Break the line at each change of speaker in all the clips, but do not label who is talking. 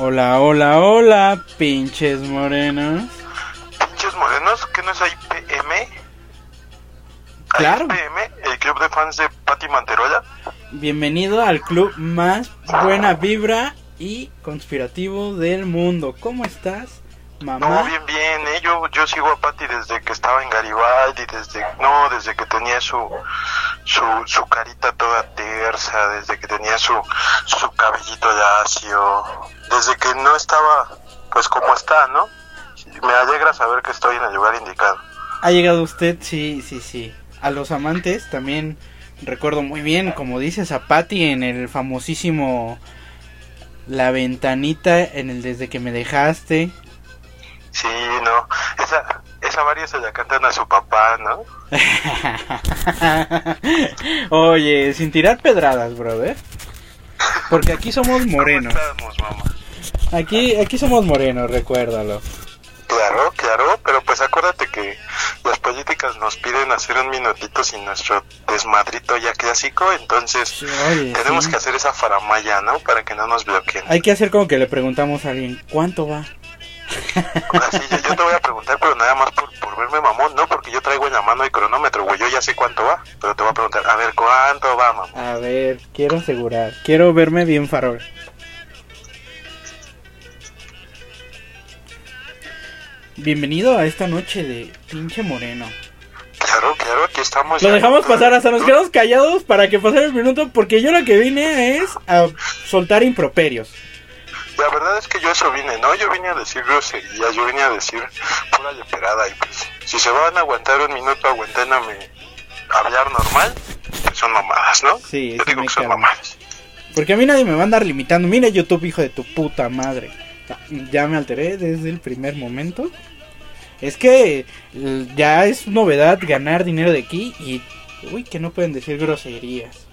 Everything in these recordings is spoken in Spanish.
Hola, hola, hola, pinches morenos.
Pinches morenos, ¿qué no es IPM?
Claro.
IPM, el club de fans de Patti Manterola.
Bienvenido al club más buena vibra y conspirativo del mundo. ¿Cómo estás, mamá?
No, bien, bien, ¿eh? yo, yo sigo a Patti desde que estaba en Garibaldi, desde, no, desde que tenía su, su, su carita toda tersa, desde que tenía su, su cabellito lacio, desde que no estaba, pues como está, ¿no? Me alegra saber que estoy en el lugar indicado.
¿Ha llegado usted? Sí, sí, sí. A los amantes también recuerdo muy bien, como dices, a Patty en el famosísimo La Ventanita, en el Desde que me dejaste.
Sí, no, esa, esa varias se la cantan a su papá, ¿no?
Oye, sin tirar pedradas, brother. Porque aquí somos morenos.
¿Cómo estamos, mamá?
Aquí, aquí somos morenos, recuérdalo.
Claro, claro, pero pues acuérdate que las políticas nos piden hacer un minutito sin nuestro desmadrito ya clásico, entonces
Sí, oye,
tenemos
sí.
que hacer esa faramaya, ¿no? Para que no nos bloqueen.
Hay que hacer como que le preguntamos a alguien, ¿cuánto va?
Así, yo, yo te voy a preguntar, pero nada más por, por verme mamón, ¿no? Porque yo traigo en la mano el cronómetro, güey, yo ya sé cuánto va, pero te voy a preguntar, a ver, ¿cuánto va, mamá?
A ver, quiero asegurar, quiero verme bien farol. Bienvenido a esta noche de pinche moreno.
Claro, claro, aquí estamos.
Lo
ya.
dejamos pasar hasta nos quedamos callados para que pasara el minuto porque yo lo que vine es a soltar improperios.
La verdad es que yo eso vine, ¿no? Yo vine a decir groserías, yo vine a decir pura leperada y pues si se van a aguantar un minuto aguantándome hablar normal, pues son mamadas, ¿no?
Sí,
yo digo que son mamadas.
Porque a mí nadie me va a andar limitando. Mira YouTube, hijo de tu puta madre. Ya me alteré desde el primer momento. Es que ya es novedad ganar dinero de aquí y... Uy, que no pueden decir groserías.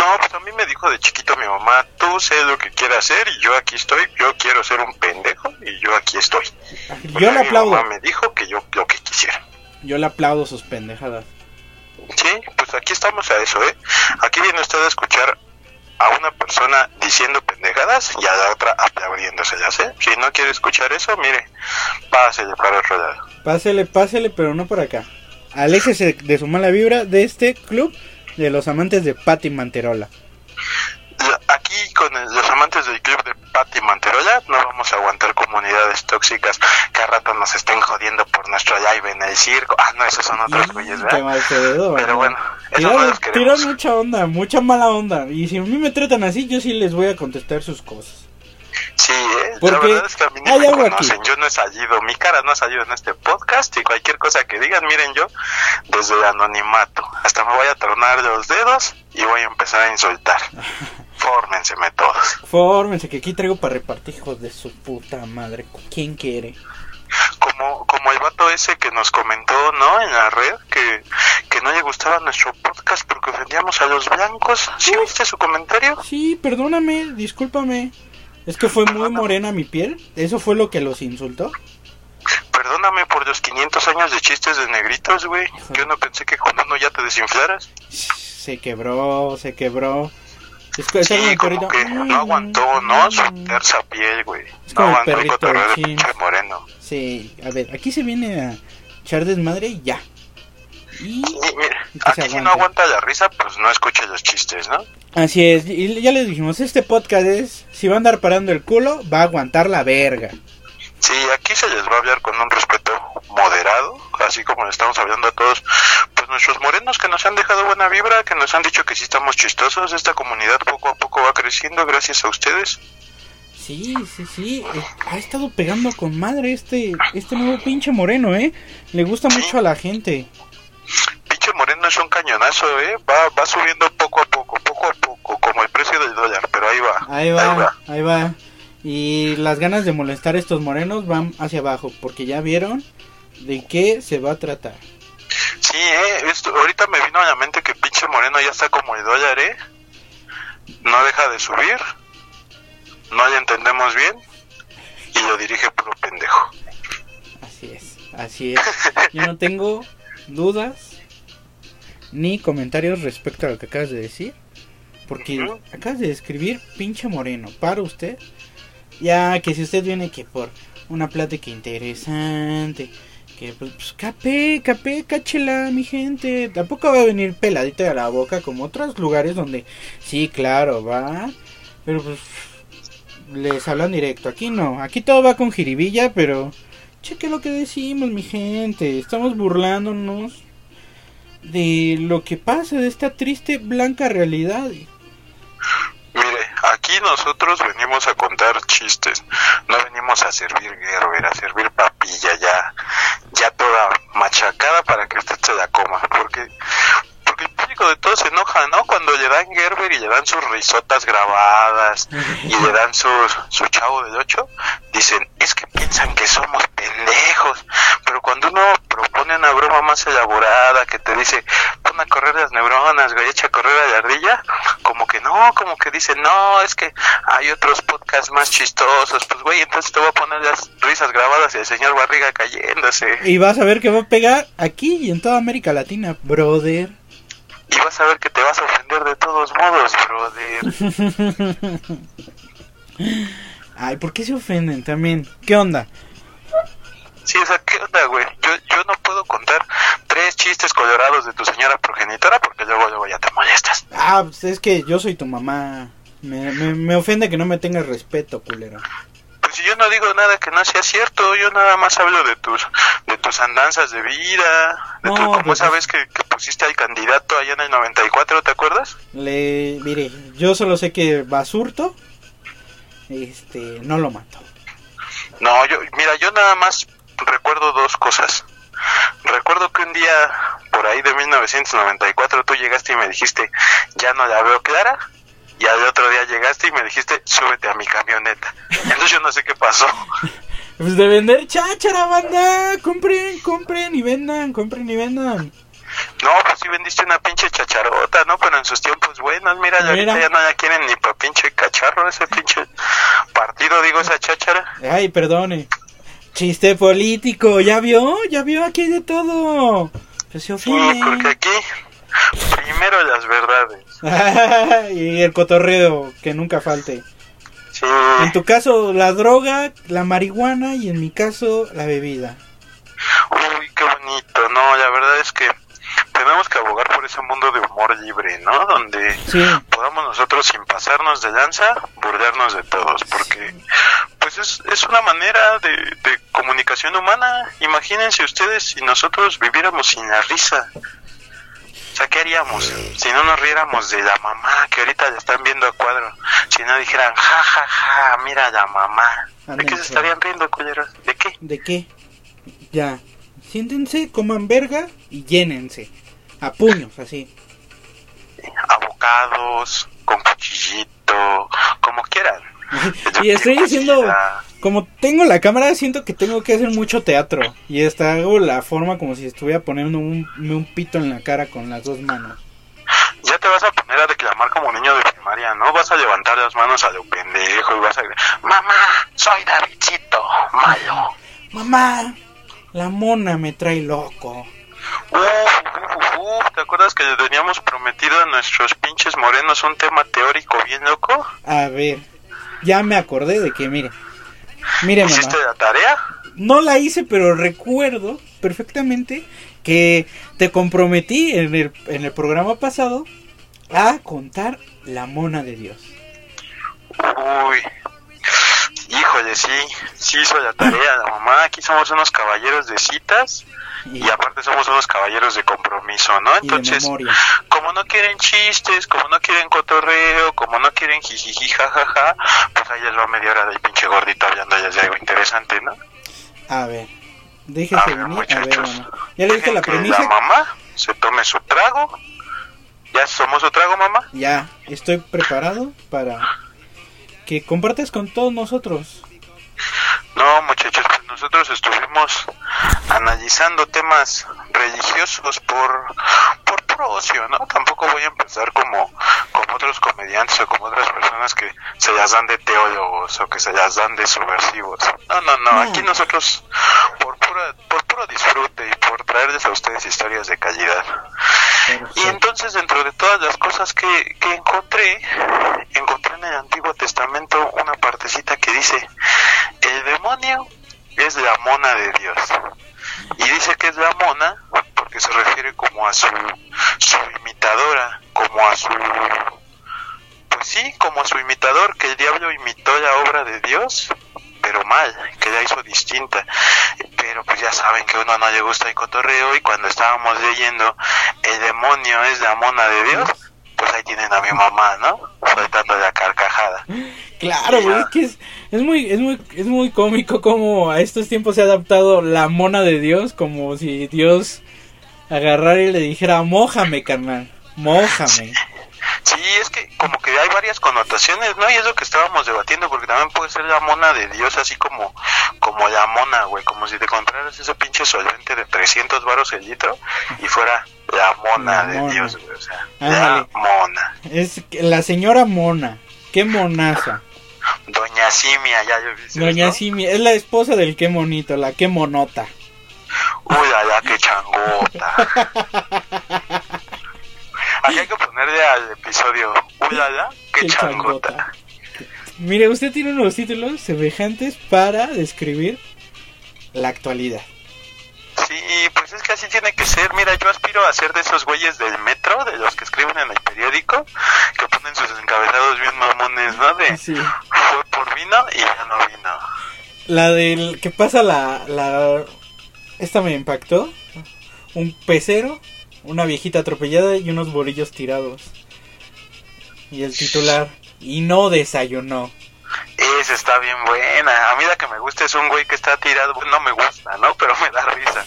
No, pues a mí me dijo de chiquito mi mamá, tú sé lo que quieras hacer y yo aquí estoy, yo quiero ser un pendejo y yo aquí estoy.
Yo
Porque
le
mi
aplaudo.
mamá me dijo que yo lo que quisiera.
Yo le aplaudo sus pendejadas.
Sí, pues aquí estamos a eso, ¿eh? Aquí viene usted a escuchar a una persona diciendo pendejadas y a la otra aplaudiéndoselas, ¿eh? Si no quiere escuchar eso, mire, pásele para otro lado.
Pásele, pásele, pero no por acá. Aléjese de su mala vibra de este club de los amantes de Patty Manterola.
La- Aquí con el- los amantes del club de Patti Manterola no vamos a aguantar comunidades tóxicas que a rato nos estén jodiendo por nuestro live en el circo. Ah, no, esos son otros güeyes, ¿verdad? Pero bueno, eso
Tiran,
no los queremos.
tiran mucha onda, mucha mala onda. Y si a mí me tratan así, yo sí les voy a contestar sus cosas.
Sí, ¿eh?
Porque
la verdad es que a mí ni
hay
me
aquí.
conocen, yo no he salido, mi cara no ha salido en este podcast y cualquier cosa que digan, miren yo, desde el anonimato, hasta me voy a tronar los dedos y voy a empezar a insultar. Fórmenseme todos.
Fórmense, que aquí traigo para repartir, hijos de su puta madre. ¿Quién quiere?
Como, como el vato ese que nos comentó, ¿no? En la red, que, que no le gustaba nuestro podcast porque ofendíamos a los blancos. ¿Sí viste su comentario?
Sí, perdóname, discúlpame. Es que fue muy morena mi piel. ¿Eso fue lo que los insultó?
Perdóname por los 500 años de chistes de negritos, güey. Yo no pensé que con uno ya te desinflaras.
Se quebró, se quebró. Es, que- es
Sí,
que
como que no aguantó, ¿no? Su terza piel, güey.
Es
No
como el
aguantó el
perrito
de pinche moreno.
Sí, a ver, aquí se viene a echar desmadre y ya. Y
mira,
se
aquí si no aguanta la risa, pues no escuche los chistes, ¿no?
así es, y ya les dijimos, este podcast es, si va a andar parando el culo, va a aguantar la verga.
Sí, aquí se les va a hablar con un respeto moderado, así como le estamos hablando a todos, pues nuestros morenos que nos han dejado buena vibra, que nos han dicho que sí estamos chistosos, esta comunidad poco a poco va creciendo gracias a ustedes.
Sí, sí, sí, eh, ha estado pegando con madre este, este nuevo pinche moreno, ¿eh? Le gusta mucho a la gente.
Pinche moreno es un cañonazo, ¿eh? Va, va subiendo poco a poco, poco a poco, como el precio del dólar, pero ahí va.
Ahí va, ahí va. Y las ganas de molestar a estos morenos van hacia abajo, porque ya vieron de qué se va a tratar.
Sí, ¿eh? Esto, ahorita me vino a la mente que pinche moreno ya está como el dólar, ¿eh? No deja de subir, no le entendemos bien y lo dirige puro pendejo.
Así es, así es. Yo no tengo dudas ni comentarios respecto a lo que acabas de decir. Porque acabas de describir pinche moreno para usted Ya, que si usted viene que por una plática interesante, que pues, pues capé, capé, cáchela, mi gente. Tampoco va a venir peladita de la boca como otros lugares donde sí, claro, va. Pero pues les hablan directo. Aquí no, aquí todo va con jiribilla, pero cheque lo que decimos, mi gente. Estamos burlándonos de lo que pasa, de esta triste blanca realidad.
Mire, aquí nosotros venimos a contar chistes, no venimos a servir Gerber, a servir papilla ya, ya toda machacada para que usted se la coma, porque de todos se enoja, ¿no? Cuando le dan Gerber y le dan sus risotas grabadas y le dan su, su chavo del 8, dicen, es que piensan que somos pendejos, pero cuando uno propone una broma más elaborada que te dice, pon a correr las neuronas, güey, echa a correr a la ardilla, como que no, como que dicen, no, es que hay otros podcasts más chistosos, pues güey, entonces te voy a poner las risas grabadas y el señor Barriga cayéndose.
Y vas a ver que va a pegar aquí y en toda América Latina, brother.
Y vas a ver que te vas a ofender de todos modos, brother.
Ay, ¿por qué se ofenden también? ¿Qué onda?
Sí, o sea, ¿qué onda, güey? Yo, yo no puedo contar tres chistes colorados de tu señora progenitora porque luego, luego ya te molestas.
Ah, pues es que yo soy tu mamá. Me, me, me ofende que no me tengas respeto, culero.
Pues si yo no digo nada que no sea cierto, yo nada más hablo de tus de tus andanzas de vida, de
No,
tu, como
pues
esa vez que, que pusiste al candidato allá en el 94, ¿te acuerdas?
Le, mire, yo solo sé que Basurto, este, no lo mató.
No, yo, mira, yo nada más recuerdo dos cosas. Recuerdo que un día, por ahí de 1994, tú llegaste y me dijiste, ya no la veo clara. Y al otro día llegaste y me dijiste, súbete a mi camioneta. Entonces yo no sé qué pasó.
Pues de vender cháchara, banda. Compren, compren y vendan, compren y vendan.
No, pues sí vendiste una pinche chacharota, ¿no? Pero en sus tiempos buenos, mira,
Mira.
ahorita ya no la quieren ni pa' pinche cacharro, ese pinche partido, digo, esa cháchara.
Ay, perdone. Chiste político, ¿ya vio? ¿Ya vio? Aquí de todo. Pues se
Sí, porque
ofende.
aquí, primero las verdades.
y el cotorreo, que nunca falte.
Sí,
En tu caso, la droga, la marihuana y en mi caso, la bebida.
uy, qué bonito, no, la verdad es que tenemos que abogar por ese mundo de humor libre, ¿no? Donde
Sí,
podamos nosotros, sin pasarnos de lanza, burlarnos de todos, porque pues es, es una manera de, de comunicación humana. Imagínense ustedes si nosotros viviéramos sin la risa. Sea, ¿qué haríamos si no nos riéramos de la mamá que ahorita la están viendo a cuadro? Si no dijeran, ja, ja, ja, mira la mamá. ¿De qué se estarían riendo, culeros? ¿De qué?
¿de qué? Ya. Siéntense, coman verga y llénense. A puños, así.
Abocados, con cuchillito, como quieran.
y estoy diciendo. Como tengo la cámara, siento que tengo que hacer mucho teatro. Y esta hago la forma como si estuviera poniendo un, un pito en la cara con las dos manos.
Ya te vas a poner a declamar como niño de primaria, ¿no? Vas a levantar las manos a lo pendejo y vas a gritar, mamá, soy Davidcito, malo.
Mamá, la mona me trae loco.
Uf, uf, uf, ¿te acuerdas que le teníamos prometido a nuestros pinches morenos un tema teórico bien loco?
A ver, ya me acordé de que, mire. Mire, mamá.
¿Hiciste la tarea?
No la hice, pero recuerdo perfectamente que te comprometí en el, en el programa pasado a contar la mona de Dios.
Uy, híjole, sí, sí hizo la tarea la mamá. Aquí somos unos caballeros de citas
Y,
y aparte somos unos caballeros de compromiso, ¿no? Entonces, como no quieren chistes, como no quieren cotorreo, como no quieren jijiji jajaja, pues ahí les va media hora del pinche gordito hablando ya de algo interesante, ¿no?
A ver, déjese
A ver,
venir. A ver,
muchachos.
mamá. ¿Ya le la
que
premisa?
La mamá se tome su trago. ¿Ya somos su trago, mamá?
Ya, estoy preparado para que compartas con todos nosotros.
No, muchachos, pues nosotros estuvimos analizando temas religiosos por por puro ocio, ¿no? Tampoco voy a empezar como como otros comediantes o como otras personas que se las dan de teólogos o que se las dan de subversivos. No, no, no, aquí nosotros por pura por puro disfrute y por traerles a ustedes historias de calidad. Y entonces dentro de todas las cosas que, que encontré, encontré en el Antiguo Testamento una partecita que dice, es la mona de Dios. Y dice que es la mona porque se refiere como a su, su imitadora, como a su... Pues sí, como a su imitador, que el diablo imitó la obra de Dios, pero mal, que la hizo distinta. Pero pues ya saben que a uno no le gusta el cotorreo y cuando estábamos leyendo el demonio es la mona de Dios, pues ahí tienen a mi mamá, ¿no? Soltando la carcajada.
Claro, güey, es que es, es muy, es muy, es muy cómico como a estos tiempos se ha adaptado la mona de Dios, como si Dios agarrara y le dijera, mójame, carnal, mójame.
Sí, es que como que hay varias connotaciones, ¿no? Y es lo que estábamos debatiendo, porque también puede ser la mona de Dios, así como como la mona, güey, como si te compraras ese pinche solvente de 300 baros el litro y fuera la mona
La
de
mona.
Dios, güey, o sea,
Ándale.
la mona.
Es la señora mona, qué monaza.
Doña Simia, ya yo vi.
Doña
¿no?
Simi, es la esposa del qué monito, la qué monota.
Uy, allá, qué changota. Aquí hay que ponerle al episodio, Qué changota.
changota. Mire, usted tiene unos títulos semejantes para describir la actualidad.
Sí, pues es que así tiene que ser. Mira, yo aspiro a ser de esos güeyes del metro, de los que escriben en el periódico, que ponen sus encabezados bien mamones, ¿no? De
Sí.
fue por vino y ya no vino.
La del que pasa la, la... Esta me impactó. Un pecero, una viejita atropellada y unos bolillos tirados. Y el titular, y no desayunó.
Esa está bien buena. A mí la que me gusta es un güey que está tirado, no me gusta, ¿no? Pero me da risa.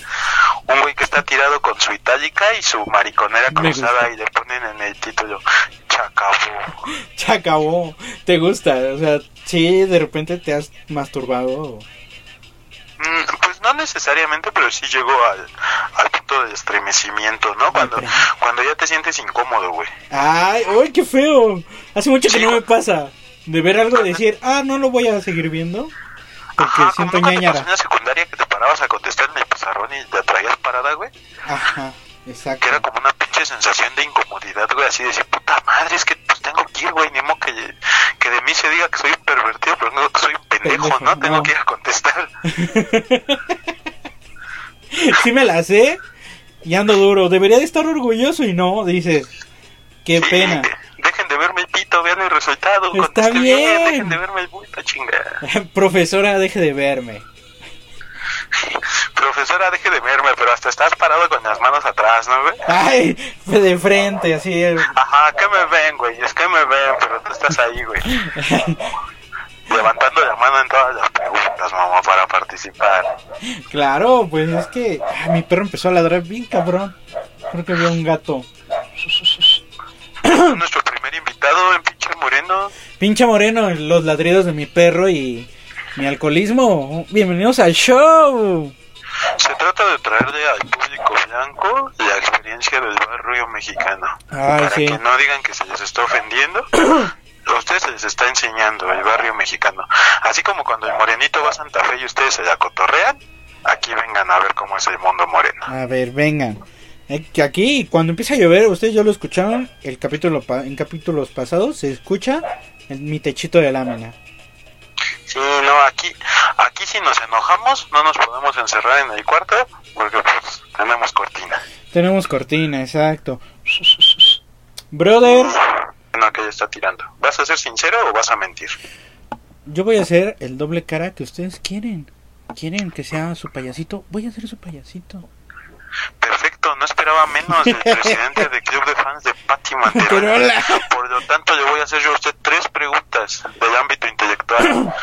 Un güey que está tirado con su itálica y su mariconera cruzada y le ponen en el título Chacabó.
Se acabó. ¿Te gusta? O sea, sí, de repente te has masturbado.
Pues no necesariamente, pero sí llegó al, al punto de estremecimiento, ¿no? Cuando, cuando ya te sientes incómodo, güey.
Ay, uy, qué feo. Hace mucho que no me pasa. De ver algo y decir, ah, no lo voy a seguir viendo. Porque
Ajá,
siento ñañara.
en la secundaria que te parabas a contestar en el pizarrón y te traías parada, güey.
Ajá,
Que
exacto.
era como una pinche sensación de incomodidad, güey, así de decir, puta madre, es que pues tengo que ir, güey, ni modo que, que de mí se diga que soy un pervertido, pero no que soy un pendejo,
Pendejo,
¿no? Tengo que ir a contestar.
sí me la sé y ando duro. Debería de estar orgulloso y no, dices, qué
Sí,
pena.
Dejen de verme el pito, vean el resultado.
Está
conteste
bien.
Dejen de verme el bulto, chinga.
Profesora, deje de verme.
Profesora, deje de verme, pero hasta estás parado con las manos atrás, ¿no, güey?
Ay, de frente, así.
Ajá, que me ven, güey, es que me ven, pero tú estás ahí, güey. Levantando la mano en todas las preguntas, mamá, para participar.
Claro, pues es que mi perro empezó a ladrar bien cabrón. Creo que había un gato.
Nuestro primer invitado en pinche moreno.
Pinche moreno, los ladridos de mi perro y mi alcoholismo. Bienvenidos al show.
Se trata de traerle al público blanco la experiencia del barrio mexicano.
Ay,
para
sí.
que no digan que se les está ofendiendo. A ustedes se les está enseñando el barrio mexicano. Así como cuando el morenito va a Santa Fe y ustedes se la cotorrean, aquí vengan a ver cómo es el mundo moreno.
A ver, vengan. Eh, que Aquí, cuando empieza a llover, ustedes ya lo escucharon, el capítulo pa- en capítulos pasados, se escucha en mi techito de lámina.
Sí, no, aquí, aquí si nos enojamos no nos podemos encerrar en el cuarto porque pues tenemos cortina.
Tenemos cortina, exacto. Brother,
No, que ya está tirando. ¿Vas a ser sincero o vas a mentir?
yo voy a hacer el doble cara que ustedes quieren. ¿Quieren que sea su payasito? Voy a ser su payasito.
Perfecto, no esperaba menos del presidente del club de fans de Patti Manterola. Por lo tanto, le voy a hacer yo a usted tres preguntas del ámbito intelectual.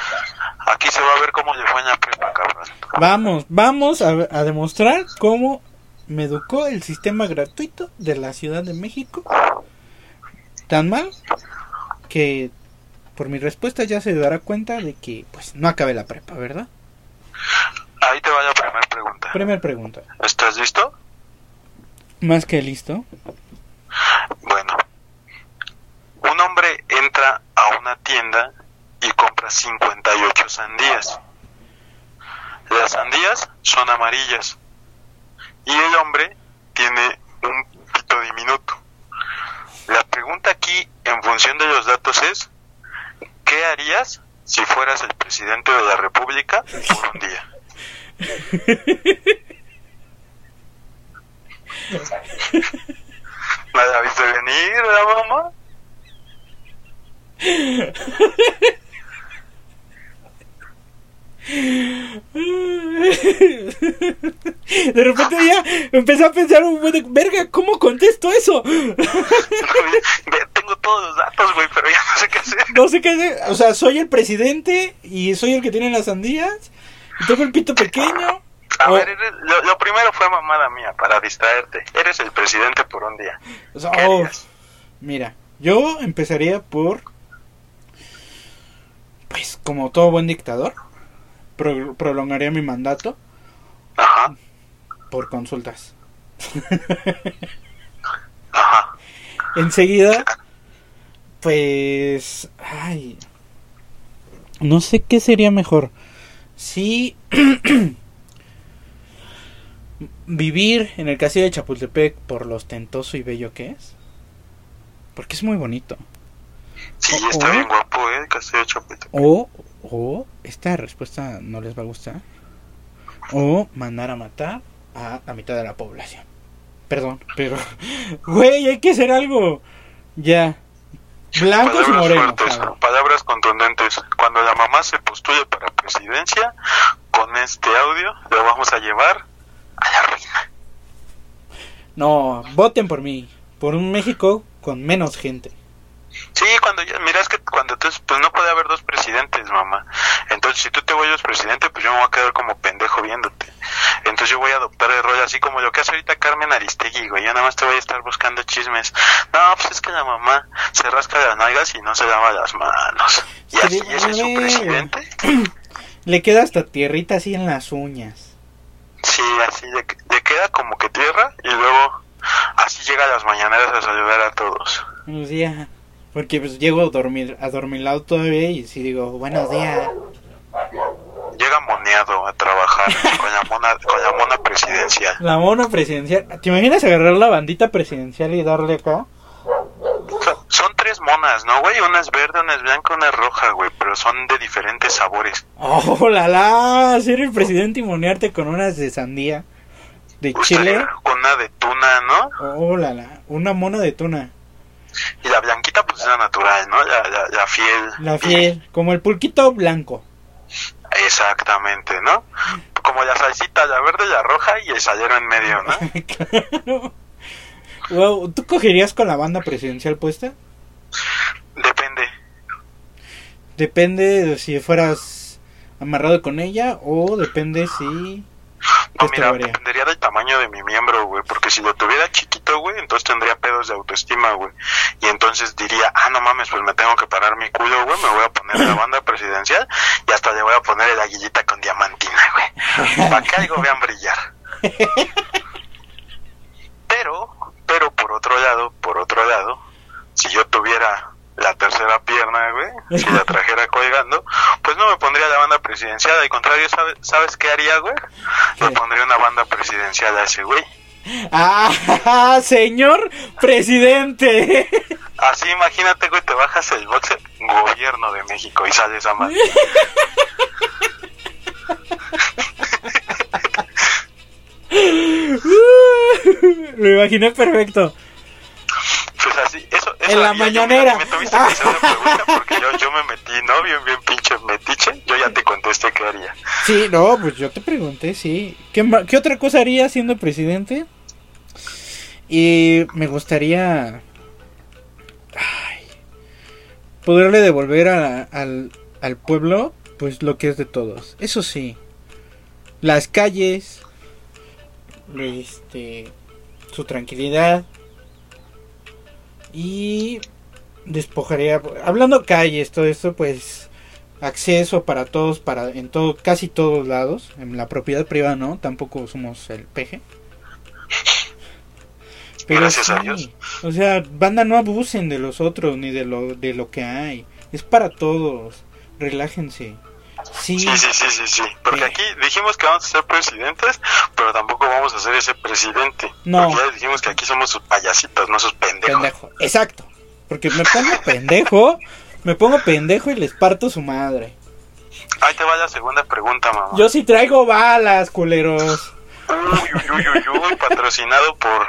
Aquí se va a ver cómo le fue en la prepa, cabrón.
Vamos, vamos a, a demostrar cómo me educó el sistema gratuito de la Ciudad de México. Tan mal que por mi respuesta ya se dará cuenta de que pues no acabé la prepa, ¿verdad?
Ahí te va la primera pregunta.
Primer pregunta.
¿Estás listo?
Más que listo.
Bueno. Un hombre entra a una tienda y compra 58 sandías. Las sandías son amarillas. Y el hombre tiene un pito diminuto. La pregunta aquí, en función de los datos, es, ¿qué harías si fueras el presidente de la República por un día? ¿No la viste venir, la mamá?
De repente ya empecé a pensar verga, ¿cómo contesto eso?
Tengo todos los datos, güey, pero ya no sé qué hacer.
No sé qué hacer. O sea, soy el presidente y soy el que tiene las sandías. Y tengo el pito pequeño.
A
O-
ver, eres- lo, lo primero fue mamada mía, para distraerte. Eres el presidente por un día.
o sea,
¿Qué
oh, mira, yo empezaría por. Pues como todo buen dictador, pro- prolongaría mi mandato
Ajá,
por consultas.
ajá.
Enseguida, pues, ay, no sé qué sería mejor. Si vivir en el castillo de Chapultepec por lo ostentoso y bello que es, porque es muy bonito.
Sí,
O-
está
o-
bien guapo, ¿eh? Castillo de Chapultepec.
O, o, esta respuesta no les va a gustar. O mandar a matar a la mitad de la población. Perdón, pero, güey, hay que hacer algo. Ya. Blancos y
Palabras
morenos.
fuertes,
cabrón.
palabras contundentes. Cuando la mamá se postule para presidencia, con este audio lo vamos a llevar a la ruina.
No, voten por mí. Por un México con menos gente.
Sí, cuando ya, mira, es que cuando tú, pues no puede haber dos presidentes, mamá. Entonces, si tú te vuelves presidente, pues yo me voy a quedar como pendejo viéndote. Entonces yo voy a adoptar el rol así como lo que hace ahorita Carmen Aristegui, güey. Yo nada más te voy a estar buscando chismes. No, pues es que la mamá se rasca las nalgas y no se lava las manos. Y
Sí,
así es
a
el su presidente.
Le queda hasta tierrita así en las uñas.
Sí, así le, le queda como que tierra y luego así llega a las mañaneras a saludar a todos.
Buenos días. Porque pues llego a dormir, a dormilado todavía y si digo, buenos días.
Llega moneado a trabajar con la mona, con la mona presidencial.
La mona presidencial. ¿Te imaginas agarrar la bandita presidencial y darle acá?
Son, tres monas, ¿no, güey? Una es verde, una es blanca, una es roja, güey, pero son de diferentes sabores.
¡Oh, la la! Ser el presidente y monearte con unas de sandía. De chile.
Con una de tuna, ¿no?
¡Oh, la la! Una mona de tuna.
Y la blanquita, pues es la natural, ¿no? La, la, la fiel.
La fiel. Como el pulquito blanco.
Exactamente, ¿no? Como la salsita, la verde, la roja y el salero en medio, ¿no?
claro. Wow, ¿tú cogerías con la banda presidencial puesta?
Depende.
Depende de si fueras amarrado con ella o depende si...
No, mira, dependería del tamaño de mi miembro, güey, porque si lo tuviera chiquito, güey, entonces tendría pedos de autoestima, güey. Y entonces diría, ah, no mames, pues me tengo que parar mi culo, güey, me voy a poner la banda presidencial y hasta le voy a poner el aguillita con diamantina, güey. Para que algo vean brillar. Pero, pero por otro lado, por otro lado, si yo tuviera la tercera pierna, güey, si la trajera colgando, pues no me pondría presidencial, al contrario, ¿sabes, ¿sabes qué haría, güey? Le pondría una banda presidencial a ese güey.
¡Ah, señor presidente!
Así, imagínate, güey, te bajas el boxer, gobierno de México, y sales a madre.
Lo imaginé perfecto.
Eso,
En la mañanera.
Me tuviste que hacer una pregunta porque yo, yo me metí, ¿no? Bien, bien pinche metiche. Yo ya te contesté qué haría.
Sí, no, pues yo te pregunté, sí. ¿Qué, qué otra cosa haría siendo presidente? Y me gustaría... Ay, poderle devolver a- al, al pueblo, pues lo que es de todos. Eso sí. Las calles. Este... Su tranquilidad. Y despojaría hablando calles todo esto pues acceso para todos para en todo casi todos lados en la propiedad privada no tampoco somos el peje.
Gracias a Dios.
o sea banda no abusen de los otros ni de lo de lo que hay. Es para todos. Relájense sí,
Sí, sí, sí, sí, sí. Porque
Sí.
aquí dijimos que vamos a ser presidentes, pero tampoco vamos a ser ese presidente.
No.
Porque ya dijimos que aquí somos sus payasitos, no sus pendejos.
pendejo exacto porque me pongo pendejo me pongo pendejo y les parto su madre
Ahí te va la segunda pregunta, mamá.
Yo sí traigo balas, culeros.
Uy, uy, uy, uy, uy, patrocinado por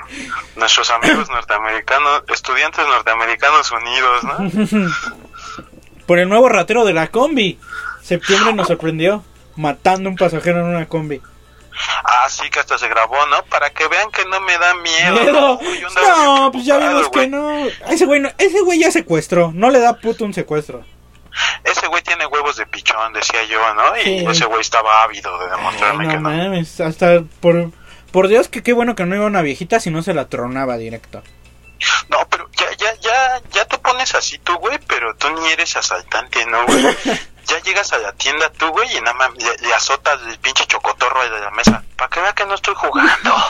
nuestros amigos norteamericanos, estudiantes norteamericanos unidos, ¿no?
Por el nuevo ratero de la combi. Septiembre nos sorprendió. Matando un pasajero en una combi.
Ah, sí, que hasta se grabó, ¿no? Para que vean que no me da miedo.
Miedo.
Uy,
No, pues ya vimos que no. Ese güey, no, ese güey ya secuestró. No le da puto un secuestro.
Ese güey tiene huevos de pichón, decía yo, ¿no? Y
Sí.
ese güey estaba ávido de
Ay,
demostrarme
no
que no.
mames. Hasta por, por Dios que qué bueno que no iba una viejita si no se la tronaba directo.
No, pero ya, ya, ya, ya te pones así tú, güey, pero tú ni eres asaltante, ¿no, güey? ya llegas a la tienda tú, güey, y nada más le, le azotas el pinche chocotorro de la mesa. Para que vea que no estoy jugando.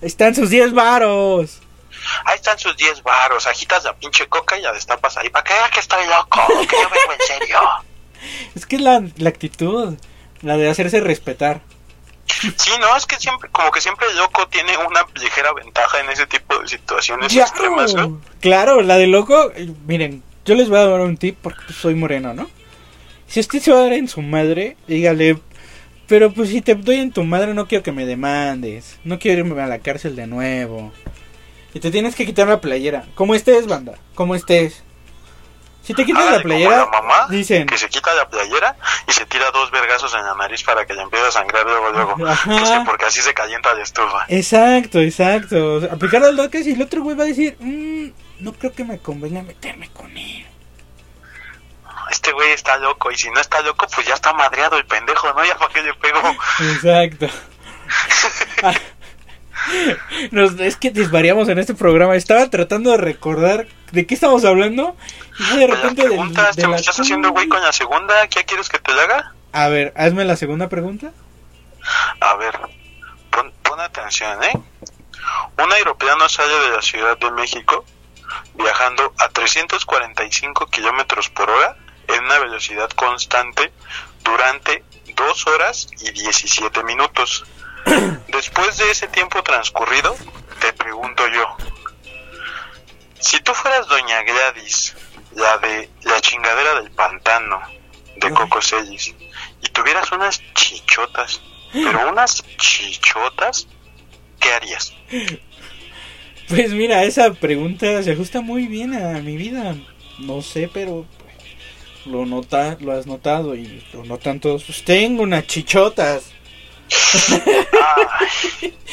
Están sus 10 varos.
Ahí están sus 10 varos, agitas la pinche coca y la destapas ahí. Para que vea que estoy loco, que yo vengo en serio.
Es que la, la actitud. La de hacerse respetar.
Sí, no, es que siempre, como que siempre loco tiene una ligera ventaja en ese tipo de situaciones
Claro,
extremas, ¿no?
claro, la de loco. eh, Miren, yo les voy a dar un tip porque soy moreno, ¿no? Si usted se va a dar en su madre, dígale. Pero pues si te doy en tu madre, no quiero que me demandes. No quiero irme a la cárcel de nuevo. Y te tienes que quitar la playera. Como estés, banda. Como estés. Si te quitas la playera,
como la mamá,
dicen.
que se quita la playera y se tira dos vergazos en la nariz para que le empiece a sangrar luego, luego.
Ajá.
Pues que porque así se calienta la estufa.
Exacto, exacto. O sea, aplicar al doques y el otro güey va a decir, "Mm, no creo que me convenga meterme con él.
Este güey está loco y si no está loco, pues ya está madreado el pendejo, ¿no? Ya para qué le pego.
Exacto. Nos- es que desvariamos en este programa. Estaba tratando de recordar de qué estamos hablando. Y de repente del-
preguntas,
de
¿te me
la
estás haciendo güey con la segunda? ¿Qué quieres que te la haga?
A ver, hazme la segunda pregunta.
A ver, pon, pon atención, ¿eh? Un aeroplano sale de la Ciudad de México viajando a 345 kilómetros por hora en una velocidad constante durante 2 horas y 17 minutos. Después de ese tiempo transcurrido, te pregunto yo, si tú fueras Doña Gladys, la de la chingadera del pantano de
Ay.
Coco Celis, y tuvieras unas chichotas, pero unas chichotas, ¿qué harías?
Pues mira, esa pregunta se ajusta muy bien a mi vida. No sé, pero pues, lo nota, lo has notado y lo notan todos. Pues tengo unas chichotas.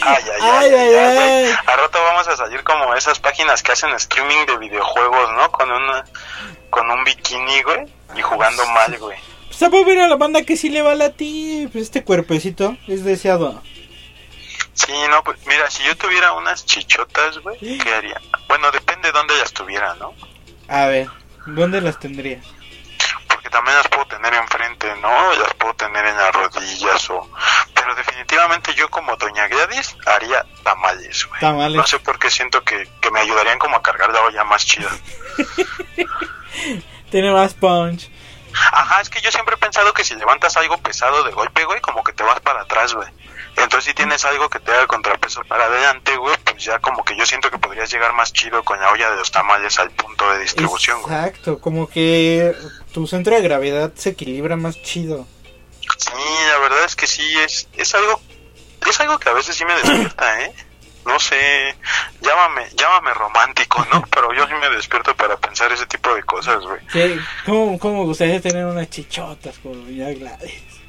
Ay, ay, ay,
Ay.
A rato vamos a salir como esas páginas que hacen streaming de videojuegos, ¿no? Con una, con un bikini, güey, y jugando mal, güey.
Pues a ver a la banda que sí le vale a ti. Pues este cuerpecito es deseado.
Sí, no, pues mira, si yo tuviera unas chichotas, güey, ¿qué haría? Bueno, depende de dónde las tuviera, ¿no?
A ver, ¿dónde las tendría?
También las puedo tener enfrente, ¿no? Las puedo tener en las rodillas o... Pero definitivamente yo como Doña Gladys haría tamales, güey.
Tamales.
No sé por qué siento que, que me ayudarían como a cargar la olla más chida.
Tiene más punch.
Ajá, es que yo siempre he pensado que si levantas algo pesado de golpe, güey, como que te vas para atrás, güey. Entonces si tienes algo que te haga contrapeso para adelante, güey, pues ya como que yo siento que podrías llegar más chido con la olla de los tamales al punto de distribución, güey.
Exacto, como que tu centro de gravedad se equilibra más chido.
Sí, la verdad es que sí, es, es algo es algo que a veces sí me despierta, ¿eh? No sé, llámame, llámame romántico, ¿no? Pero yo sí me despierto para pensar ese tipo de cosas, güey.
Sí, ¿cómo, cómo gustaría tener unas chichotas como ya Gladys?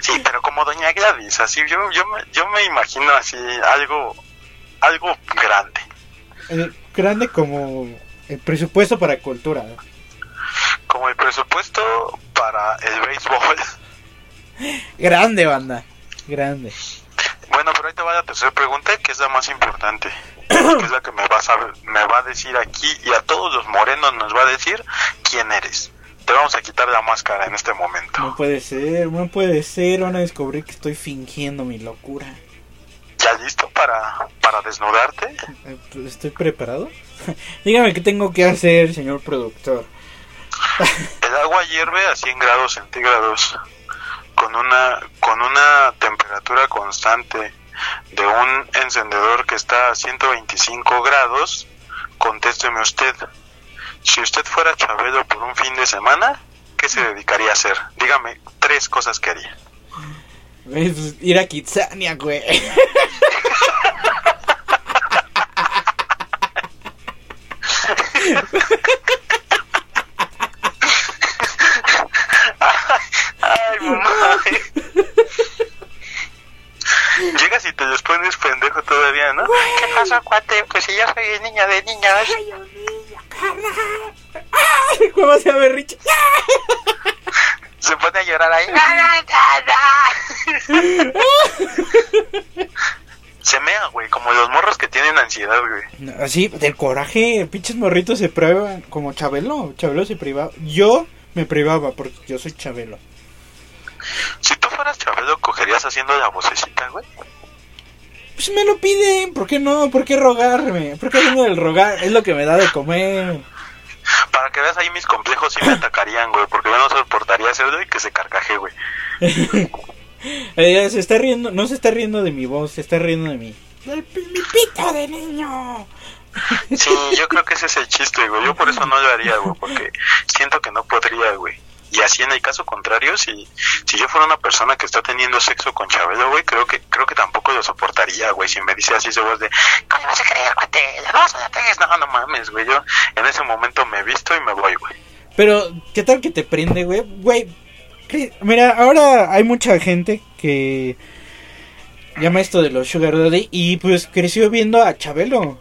Sí, pero como Doña Gladys, así yo, yo, me, yo me imagino así algo, algo grande.
Eh, grande como el presupuesto para cultura. ¿no?
Como el presupuesto para el béisbol.
Grande, banda. Grande.
Bueno, pero ahí te va la tercera pregunta, que es la más importante. que es la que me va, a me va a decir aquí y a todos los morenos nos va a decir quién eres. Te vamos a quitar la máscara en este momento.
No puede ser, no puede ser. Van a descubrir que estoy fingiendo mi locura.
¿Ya listo para, para desnudarte?
Eh, pues, ¿Estoy preparado? Dígame qué tengo que hacer, señor productor.
El agua hierve a 100 grados centígrados con una, con una temperatura constante de un encendedor que está a 125 grados. Contésteme usted. Si usted fuera Chabelo por un fin de semana, ¿qué se dedicaría a hacer? Dígame tres cosas que haría.
Güey, pues, ir a Kitsania, güey.
Ay, mamá. Llegas y te les pones pendejo todavía, ¿no? ¿Qué pasa, cuate? Pues si ya soy niña de niñas.
¿Cómo se llama Rich?
Se pone a llorar ahí. Se mea, güey, como los morros que tienen ansiedad, güey.
Así, del coraje, pinches morritos se prueban como Chabelo. Chabelo se privaba. Yo me privaba porque yo soy Chabelo.
Si tú fueras Chabelo, ¿cogerías haciendo la vocecita, güey?
Pues me lo piden, ¿por qué no? ¿Por qué rogarme? ¿Por qué vengo del rogar? Es lo que me da de comer.
Para que veas ahí mis complejos sí me atacarían, güey, porque yo no soportaría hacerlo y que se carcaje, güey.
Ella se está riendo, no se está riendo de mi voz, se está riendo de mí. Del pi- mi pito de niño.
Sí, yo creo que ese es el chiste, güey. Yo por eso no lo haría, güey, porque siento que no podría, güey. Y así en el caso contrario, si, si yo fuera una persona que está teniendo sexo con Chabelo, güey, creo que creo que tampoco lo soportaría, güey. Si me dice así su voz de, ¿cómo vas a creer, cuate? ¿Le vas a la? No, no mames, güey. Yo en ese momento me visto y me voy, güey.
Pero, ¿qué tal que te prende, güey? Güey, mira, ahora hay mucha gente que llama esto de los Sugar Daddy y pues creció viendo a Chabelo.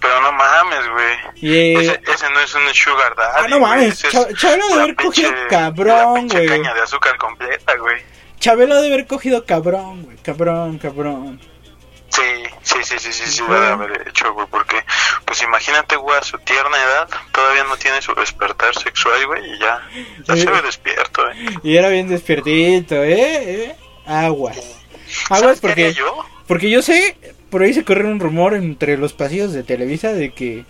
Pero no mames, güey.
Y, eh,
Ese, ese no es un sugar daddy,
Ah, no mames, Chabelo debe
la
haber cogido cabrón, güey.
caña de azúcar completa, güey.
Chabelo debe haber cogido cabrón, güey. Cabrón, cabrón.
Sí, sí, sí, sí, sí, sí, debe haber hecho, güey, porque, pues imagínate, güey, a su tierna edad, todavía no tiene su despertar sexual, güey, y ya, ya se ve despierto, eh.
Y era bien despiertito, ¿eh? ¿eh? Aguas. Aguas
¿Sabes qué haría
porque,
yo?
porque yo sé, por ahí se corre un rumor entre los pasillos de Televisa de que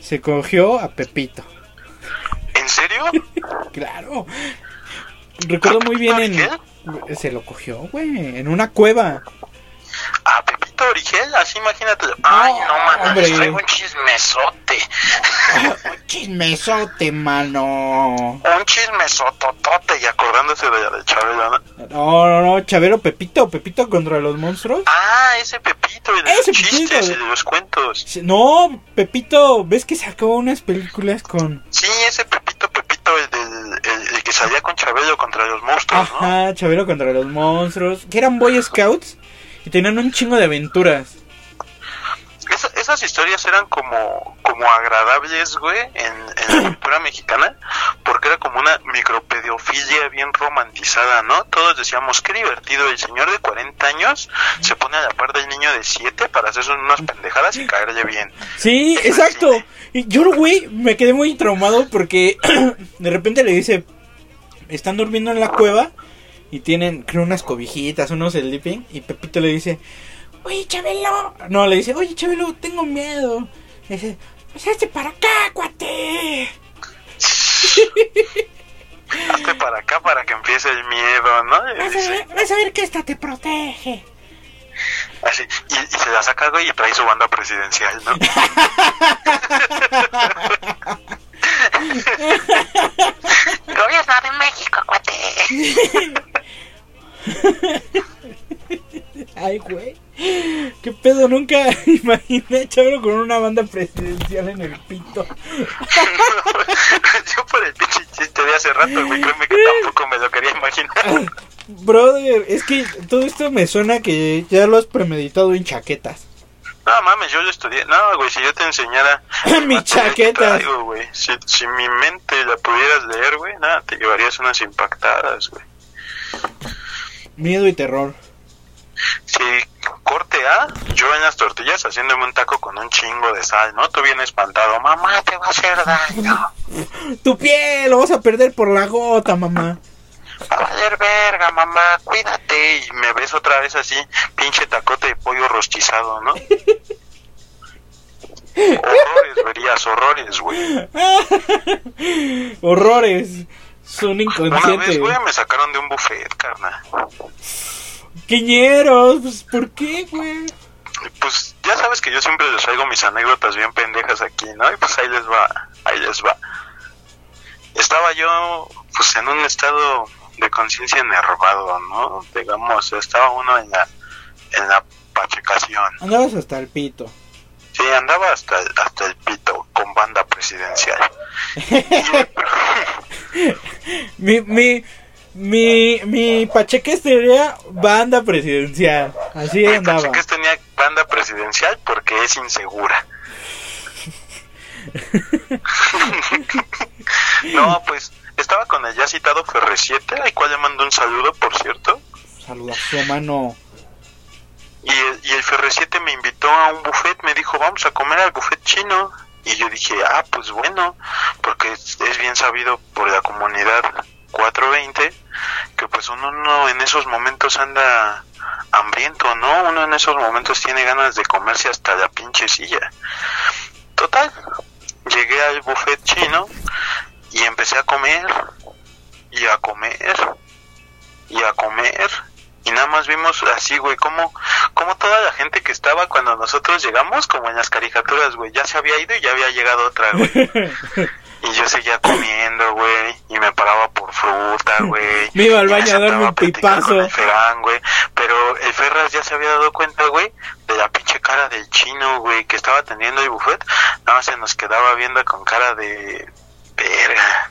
se cogió a Pepito.
¿En serio?
Claro. Recuerdo muy bien en... Se lo cogió, güey, en una cueva.
¿A Pepito Origel? Así imagínate. Ay, no, mames,
hombre.
traigo un chismesote.
Un chismesote, mano.
Un chismesototote, y acordándose de de Chabelo, ¿no?
No, no, no, Chavero, Pepito, Pepito contra los monstruos.
Ah, ese Pepito, y de
Ese
los chistes
Pepito.
y de los cuentos.
No, Pepito, ¿ves que sacó unas películas con...
Sí, ese Pepito, Pepito, el, del- el- que salía con Chabelo contra los monstruos, ¿no?
Ajá, Chavero contra los monstruos, que eran Boy Scouts y tenían un chingo de aventuras.
Esa- esas historias eran como, como agradables, güey, en, en la cultura mexicana, porque era como una micropedofilia bien romantizada, ¿no? Todos decíamos, qué divertido, el señor de 40 años se pone a la par del niño de 7 para hacerse unas pendejadas y caerle bien.
Sí, exacto. Y yo, güey, me quedé muy traumado porque de repente le dice, están durmiendo en la cueva y tienen, creo, unas cobijitas, unos sleeping, y Pepito le dice, oye, Chabelo. No, le dice, oye, Chabelo, tengo miedo. Le dice, pues hazte para acá, cuate.
Hazte para acá para que empiece el miedo, ¿no? Y
Vas a ver, vas a ver que esta te protege.
así, y, y se la saca, güey, y trae su banda presidencial, ¿no? Gobierno de México, cuate.
Ay, güey. ¿Qué pedo? Nunca imaginé a Chabelo con una banda presidencial en el pito.
Yo por el pinche chiste de hace rato, güey, créeme que tampoco me lo quería imaginar.
Brother, es que todo esto me suena que ya lo has premeditado en chaquetas.
No mames, yo lo estudié. No, güey, si yo te enseñara.
Mi chaqueta.
güey, Si, si mi mente la pudieras leer, güey, nada, te llevarías unas impactadas, güey.
Miedo y terror.
Si corte A, yo en las tortillas haciéndome un taco con un chingo de sal, ¿no? Tú bien espantado, mamá, te va a hacer daño.
Tu piel, lo vas a perder por la gota, mamá.
Va a valer verga, mamá, cuídate. Y me ves otra vez así, pinche tacote de pollo rostizado, ¿no? horrores, verías, horrores, güey.
Horrores. Son
Una vez, güey, me sacaron de un buffet, carnal.
Quiñeros, pues, ¿por qué, güey?
Pues ya sabes que yo siempre les traigo mis anécdotas bien pendejas aquí, ¿no? Y pues ahí les va, ahí les va. Estaba yo pues en un estado de conciencia enervado, ¿no? Digamos, estaba uno en la, en la pachecación.
Andabas hasta el pito.
Sí, andaba hasta, hasta el pito con banda presidencial.
mi, mi, mi, mi Pacheques tenía banda presidencial. Así
Mi
andaba.
Pacheques tenía banda presidencial porque es insegura. no, pues estaba con el ya citado Ferre7, al cual le mando un saludo, por cierto.
Saludazo, mano.
Y el, y el Ferre7 me invitó a un buffet, me dijo, vamos a comer al buffet chino. Y yo dije, ah, pues bueno, porque es, es bien sabido por la comunidad 420 que pues uno no en esos momentos anda hambriento, ¿no? Uno en esos momentos tiene ganas de comerse hasta la pinche silla. Total, llegué al buffet chino y empecé a comer y a comer y a comer y nada más vimos así, güey, como, como toda la gente que estaba cuando nosotros llegamos, como en las caricaturas, güey, ya se había ido y ya había llegado otra, güey. Y yo seguía comiendo, güey, y me paraba por fruta, güey.
Me iba al baño a darme un pipazo.
el Ferran, güey. Pero el Ferras ya se había dado cuenta, güey, de la pinche cara del chino, güey, que estaba atendiendo el buffet. Nada más se nos quedaba viendo con cara de... Verga.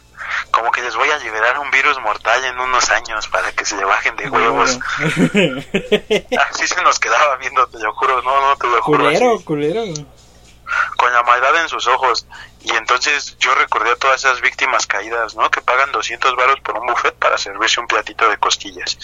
Como que les voy a liberar un virus mortal en unos años para que se le bajen de huevos. Así se nos quedaba viendo, te lo juro, no, no, te lo juro. así
culero, culero.
con la maldad en sus ojos. Y entonces yo recordé a todas esas víctimas caídas, ¿no? Que pagan 200 varos por un buffet para servirse un platito de costillas.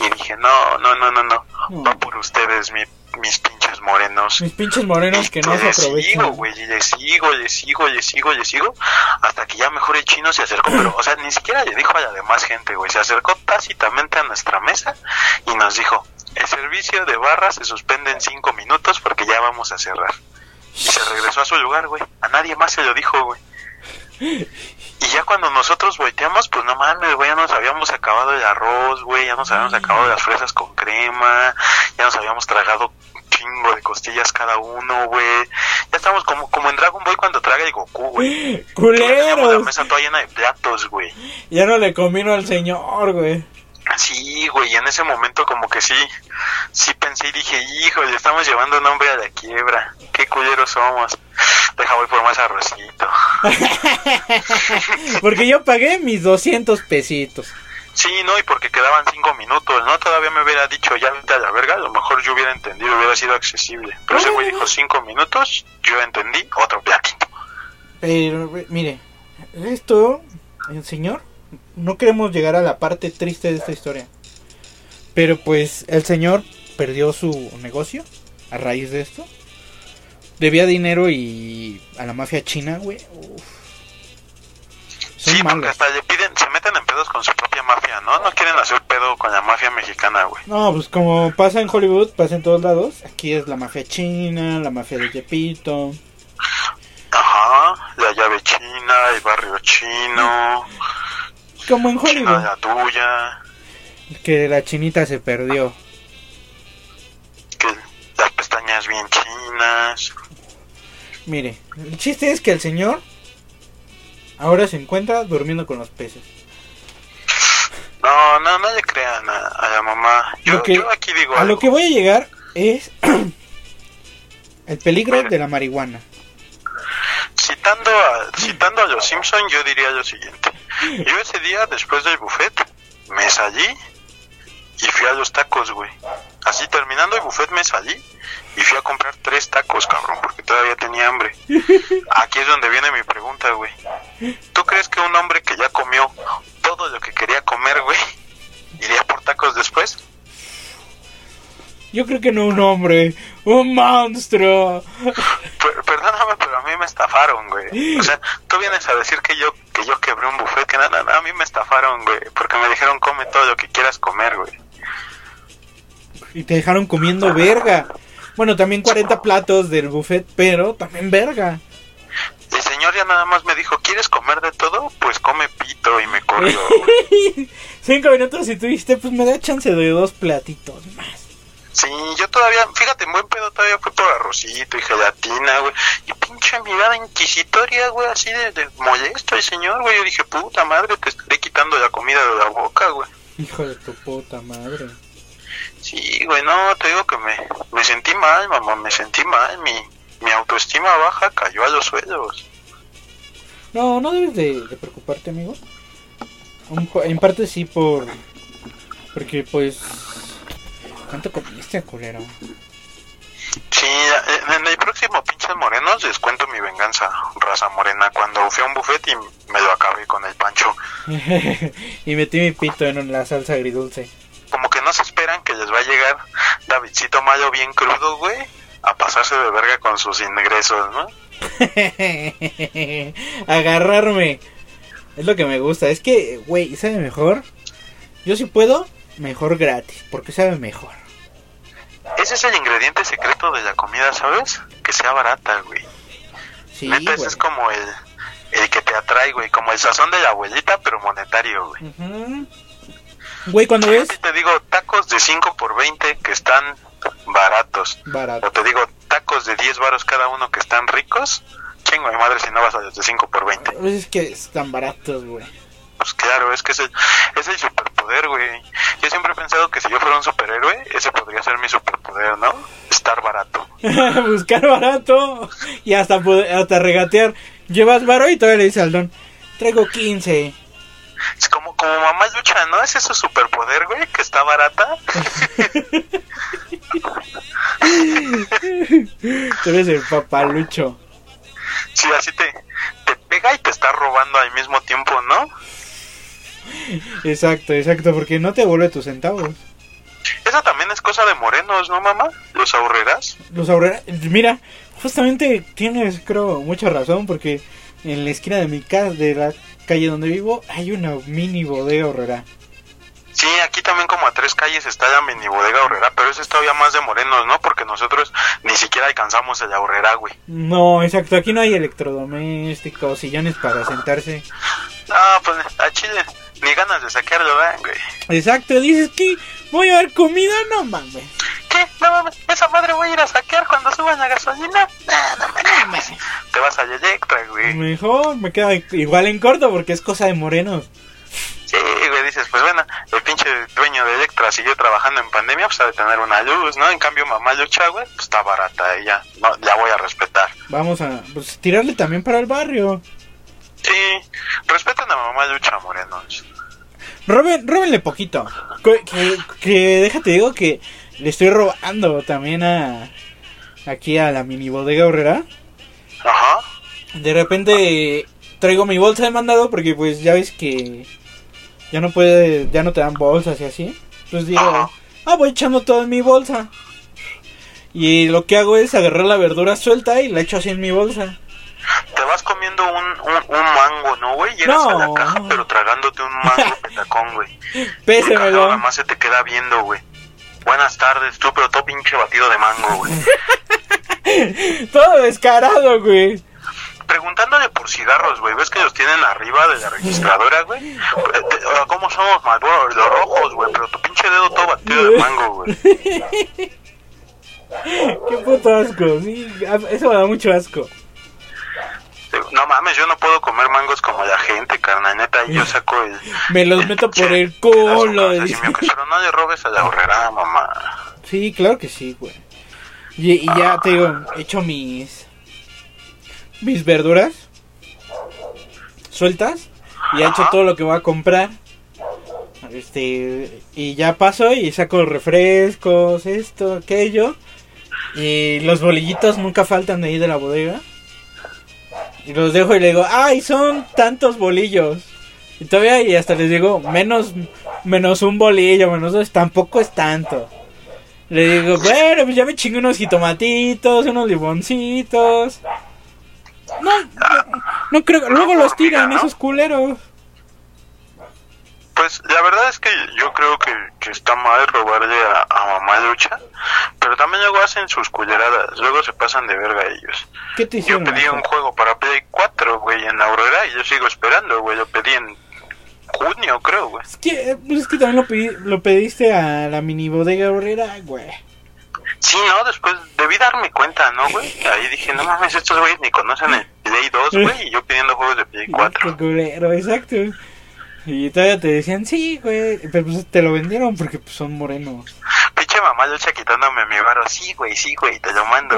Y dije, no, no, no, no, no. Va por ustedes, mi- mis pinches morenos.
Mis pinches morenos que no se
le sigo,
aprovechan.
güey, y le sigo, le sigo, le sigo, le sigo, hasta que ya mejor el chino se acercó, pero, o sea, ni siquiera le dijo a la demás gente, güey, se acercó tácitamente a nuestra mesa y nos dijo, el servicio de barra se suspende en cinco minutos porque ya vamos a cerrar. Y se regresó a su lugar, güey, a nadie más se lo dijo, güey. Y ya cuando nosotros volteamos, pues no mames, güey, ya nos habíamos acabado el arroz, güey, ya nos habíamos acabado las fresas con crema, ya nos habíamos tragado chingo de costillas cada uno, güey. Ya estamos como, como en Dragon Ball cuando traga el Goku, güey. Teníamos la
Culeros.
mesa toda llena de platos, güey.
Ya no le convino al señor, güey.
Sí, güey, en ese momento como que sí, sí pensé y dije, hijo, le estamos llevando un hombre a la quiebra. Qué culeros somos. Deja, voy por más arrocito.
Porque yo pagué mis 200 pesitos.
Sí, no, y porque quedaban cinco minutos, ¿no? Todavía me hubiera dicho, ya vete a la verga, a lo mejor yo hubiera entendido, hubiera sido accesible. Pero ese güey dijo cinco minutos, yo entendí, otro platito.
Pero, mire, esto, el señor, no queremos llegar a la parte triste de esta historia. Pero pues el señor perdió su negocio a raíz de esto. Debía dinero y a la mafia china, güey. Son
Sí, porque hasta le piden, se meten en pedos con su propia mafia, ¿no? No quieren hacer pedo con la mafia mexicana, güey.
No, pues como pasa en Hollywood, pasa en todos lados. Aquí es la mafia china, la mafia de Jepito.
Ajá, la llave china, el barrio chino,
Como en Hollywood,
la tuya,
que la chinita se perdió.
que las pestañas bien chinas.
Mire, el chiste es que el señor ahora se encuentra durmiendo con los peces.
No, no, no le crean a, a la mamá. Yo,
Lo que-
yo aquí digo
A
algo.
lo que voy a llegar es el peligro de la marihuana.
Citando a, citando a los Simpson, yo diría lo siguiente. Yo ese día, después del buffet, me salí y fui a los tacos, güey. Así terminando el buffet me salí y fui a comprar tres tacos, cabrón, porque todavía tenía hambre. Aquí es donde viene mi pregunta, güey. ¿Tú crees que un hombre que ya comió todo lo que quería comer, güey, iría por tacos después?
Yo creo que no un hombre, un monstruo.
Per- perdóname, pero a mí me estafaron, güey. O sea, tú vienes a decir que yo que yo quebré un buffet, que nada, nada, a mí me estafaron, güey, porque me dijeron come todo lo que quieras comer, güey.
Y te dejaron comiendo verga. Bueno, también 40 platos del buffet, pero también verga.
El señor ya nada más me dijo, ¿quieres comer de todo? Pues come pito y me corrió.
Cinco minutos y tú dijiste, pues me da chance de dos platitos más.
Sí, yo todavía, fíjate, en buen pedo todavía fue por arrocito y gelatina, güey. Y pinche mirada inquisitoria, güey, así de, de molesto el señor, güey. Yo dije, puta madre, te estaré quitando la comida de la boca, güey.
Hijo de tu puta madre.
Sí, güey, no, te digo que me, me sentí mal, mamá, me sentí mal. Mi, mi autoestima baja cayó a los suelos.
No, no debes de, de preocuparte, amigo. Un en parte sí por... Porque pues... ¿Cuánto comiste, culero?
Sí, eh, en el próximo pinches morenos les cuento mi venganza, raza morena, cuando fui a un buffet y me lo acabé con el pancho.
y metí mi pito en la salsa agridulce.
Como que no se esperan que les va a llegar Davidcito Mayo bien crudo, güey, a pasarse de verga con sus ingresos, ¿no?
Agarrarme. Es lo que me gusta. Es que, güey, sabe mejor. Yo si puedo, mejor gratis. Porque sabe mejor.
Ese es el ingrediente secreto de la comida, ¿sabes? Que sea barata, güey.
Sí,
Neta, ese es como el, el que te atrae, güey, como el sazón de la abuelita, pero monetario, güey.
Ujú. Güey, cuando ves...
te digo tacos de 5 por 20 que están baratos.
Barato.
O te digo tacos de 10 varos cada uno que están ricos. Chingo de madre si no vas a los de 5 por 20.
Pues es que están baratos, güey.
Pues claro, es que es el, es el superpoder, güey. Yo siempre he pensado que si yo fuera un superhéroe, ese podría ser mi superpoder, ¿no? Estar barato.
Buscar barato. Y hasta, poder- hasta regatear. Llevas varo y todavía le dice al don. Traigo 15.
Es como, como mamá lucha, ¿no? Ese es su superpoder, güey, que está barata.
Tú eres el papalucho.
Sí, así te, te pega y te está robando al mismo tiempo, ¿no?
Exacto, exacto. Porque no te devuelve tus centavos.
Esa también es cosa de morenos, ¿no, mamá? Los ahorreras.
Los ahorrarás. Mira, justamente tienes, creo, mucha razón. Porque en la esquina de mi casa, de la calle donde vivo, hay una mini bodega ahorrera.
Sí, aquí también como a tres calles está la mini bodega ahorrera, pero ese es todavía más de morenos, ¿no? Porque nosotros ni siquiera alcanzamos el ahorrera, güey.
No, exacto. Aquí no hay electrodomésticos, sillones para sentarse.
No, pues a Chile ni ganas de saquearlo dan, güey.
Exacto, dices que voy a dar comida, no mames.
¿Qué? No mames, esa madre voy a ir a saquear cuando suban la gasolina. Nah, no mames. Te vas a Electra, güey.
Mejor me queda igual en corto porque es cosa de morenos.
Sí, güey, dices, pues bueno, el pinche dueño de Electra siguió trabajando en pandemia, pues ha de tener una luz, ¿no? En cambio, mamá lucha, güey, pues está barata ella. No, la voy a respetar.
Vamos a pues, tirarle también para el barrio.
Sí, respeten a mamá lucha, morenos.
Roben, róbenle poquito. Que, que, que déjate digo que le estoy robando también a aquí a la mini bodega horrera.
Ajá.
De repente traigo mi bolsa de mandado porque pues ya ves que ya no puede, ya no te dan bolsas y así. Pues digo,
Ajá.
ah, voy echando todo en mi bolsa. Y lo que hago es agarrar la verdura suelta y la echo así en mi bolsa.
Te vas comiendo un, un, un mango, ¿no, güey? Llegas a la
No.
caja, pero tragándote un mango petacón, güey.
Pésemelo.
nada más se te queda viendo, güey. Buenas tardes, tú, pero todo pinche batido de mango, güey.
Todo descarado, güey.
Preguntándole por cigarros, güey. ¿Ves que los tienen arriba de la registradora, güey? ¿Cómo somos Marlboro? Los rojos, güey. Pero tu pinche dedo todo batido de mango, güey.
Qué puto asco. Sí, eso me da mucho asco.
No mames, yo no puedo comer mangos como la gente, carnal. Neta, yo saco el...
Me los
el
meto por el culo. dice.
Pero no le robes a la horrera, mamá.
Sí, claro que sí, güey. Y, y ya te digo, he hecho mis mis verduras sueltas y he hecho todo lo que voy a comprar. Este, y ya paso y saco refrescos, esto, aquello. Y los bolillitos nunca faltan de ahí de la bodega. Y los dejo y le digo, ay, son tantos bolillos. Y todavía y hasta les digo, menos, menos un bolillo, menos dos, tampoco es tanto. Le digo, bueno, pues ya me chingué unos jitomatitos, unos limoncitos. No, no, no creo, luego los tiran esos culeros.
Pues la verdad es que yo creo que, que está mal robarle a, a mamá lucha, pero también luego hacen sus culeradas, luego se pasan de verga ellos.
¿Qué te
Yo
hicieron?
pedí un juego para Play 4, güey, en Aurora y yo sigo esperando, güey, lo pedí en junio, creo, güey.
Es que, pues es que también lo, pedí- lo pediste a la mini bodega horrera, güey.
Sí, no, después debí darme cuenta, ¿no, güey? Ahí dije, no mames, estos güeyes ni conocen el Play 2, güey, y yo pidiendo juegos de Play 4.
Qué culero, exacto. Y todavía te decían, sí, güey, pero pues te lo vendieron porque pues, son morenos.
Pinche mamá lucha quitándome mi varo, sí, güey, sí, güey, te lo mando.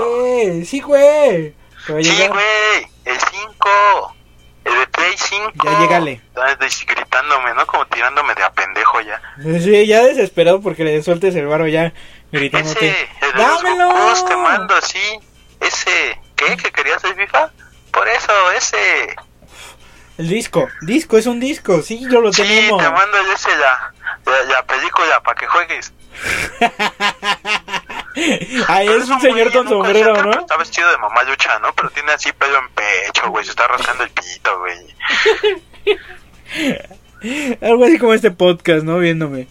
Sí, güey.
Sí, güey, el 5, el de Play 5.
Ya llégale.
De- Gritándome, ¿no? Como tirándome de a pendejo ya.
Sí, ya desesperado porque le sueltes el varo ya gritándote.
Ese, el de los
¡Dámelo!
Gokus, te mando, sí. Ese, ¿qué? ¿Que querías el FIFA? Por eso, ese.
El disco, disco, es un disco, sí, yo lo
Sí,
tenemos.
te mando el ese ya. Ya, ya película para que juegues.
Ahí es un señor con sombrero, ¿no?
Está vestido de mamá lucha, ¿no? Pero tiene así pelo en pecho, güey. Se está rascando el pito, güey.
Algo así como este podcast, ¿no? Viéndome.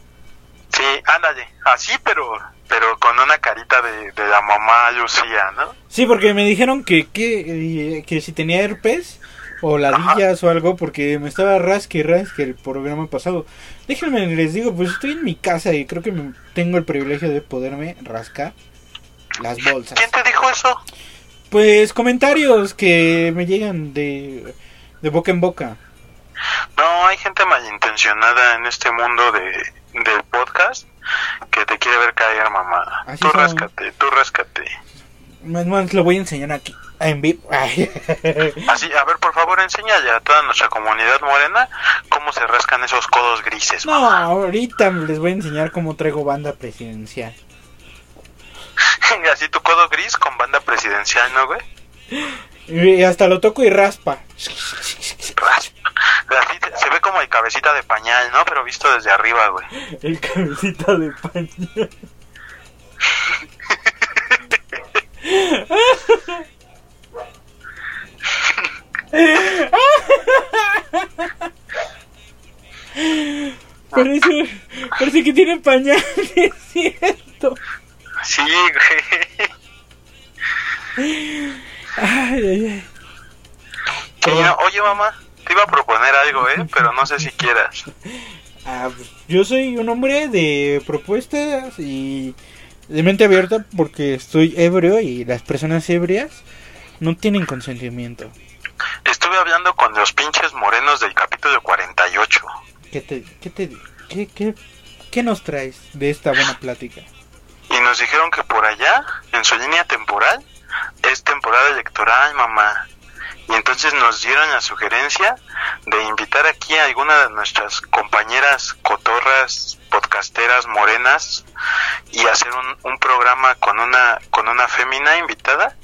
Sí, ándale. Así, pero pero con una carita de, de la mamá Lucía, ¿no?
Sí, porque me dijeron que, que, eh, que si tenía herpes o ladillas o algo, porque me estaba rasque y rasque el programa pasado. Déjenme, les digo, pues estoy en mi casa y creo que me- tengo el privilegio de poderme rascar las bolsas.
¿Quién te dijo eso?
Pues comentarios que me llegan de, de boca en boca.
No, hay gente malintencionada en este mundo de, del podcast que te quiere ver caer, mamá.
Así
tú
son.
ráscate, tú ráscate.
Más más lo voy a enseñar aquí en vivo.
Así, a ver, por favor, enséñale a toda nuestra comunidad morena cómo se rascan esos codos grises,
No,
mamá.
ahorita les voy a enseñar cómo traigo banda presidencial.
Así tu codo gris con banda presidencial, ¿no, güey?
Y hasta lo toco y raspa.
Raspa. Así te- se ve como el cabecita de pañal, ¿no? Pero visto desde arriba, güey.
El cabecita de pañal. Parece, parece que tiene pañal, es cierto.
Sí, güey.
Ay, ay, ay.
No- oye, mamá, te iba a proponer algo, ¿eh? Pero no sé si quieras.
Ah, pues, yo soy un hombre de propuestas y de mente abierta porque estoy ebrio y las personas ebrias no tienen consentimiento.
Estuve hablando con los pinches morenos del capítulo 48.
¿Qué te, qué te, qué, qué, qué nos traes de esta buena plática?
Y nos dijeron que por allá, en su línea temporal, es temporada electoral, mamá. Y entonces nos dieron la sugerencia de invitar aquí a alguna de nuestras compañeras cotorras, podcasteras, morenas, y hacer un, un programa con una, con una fémina invitada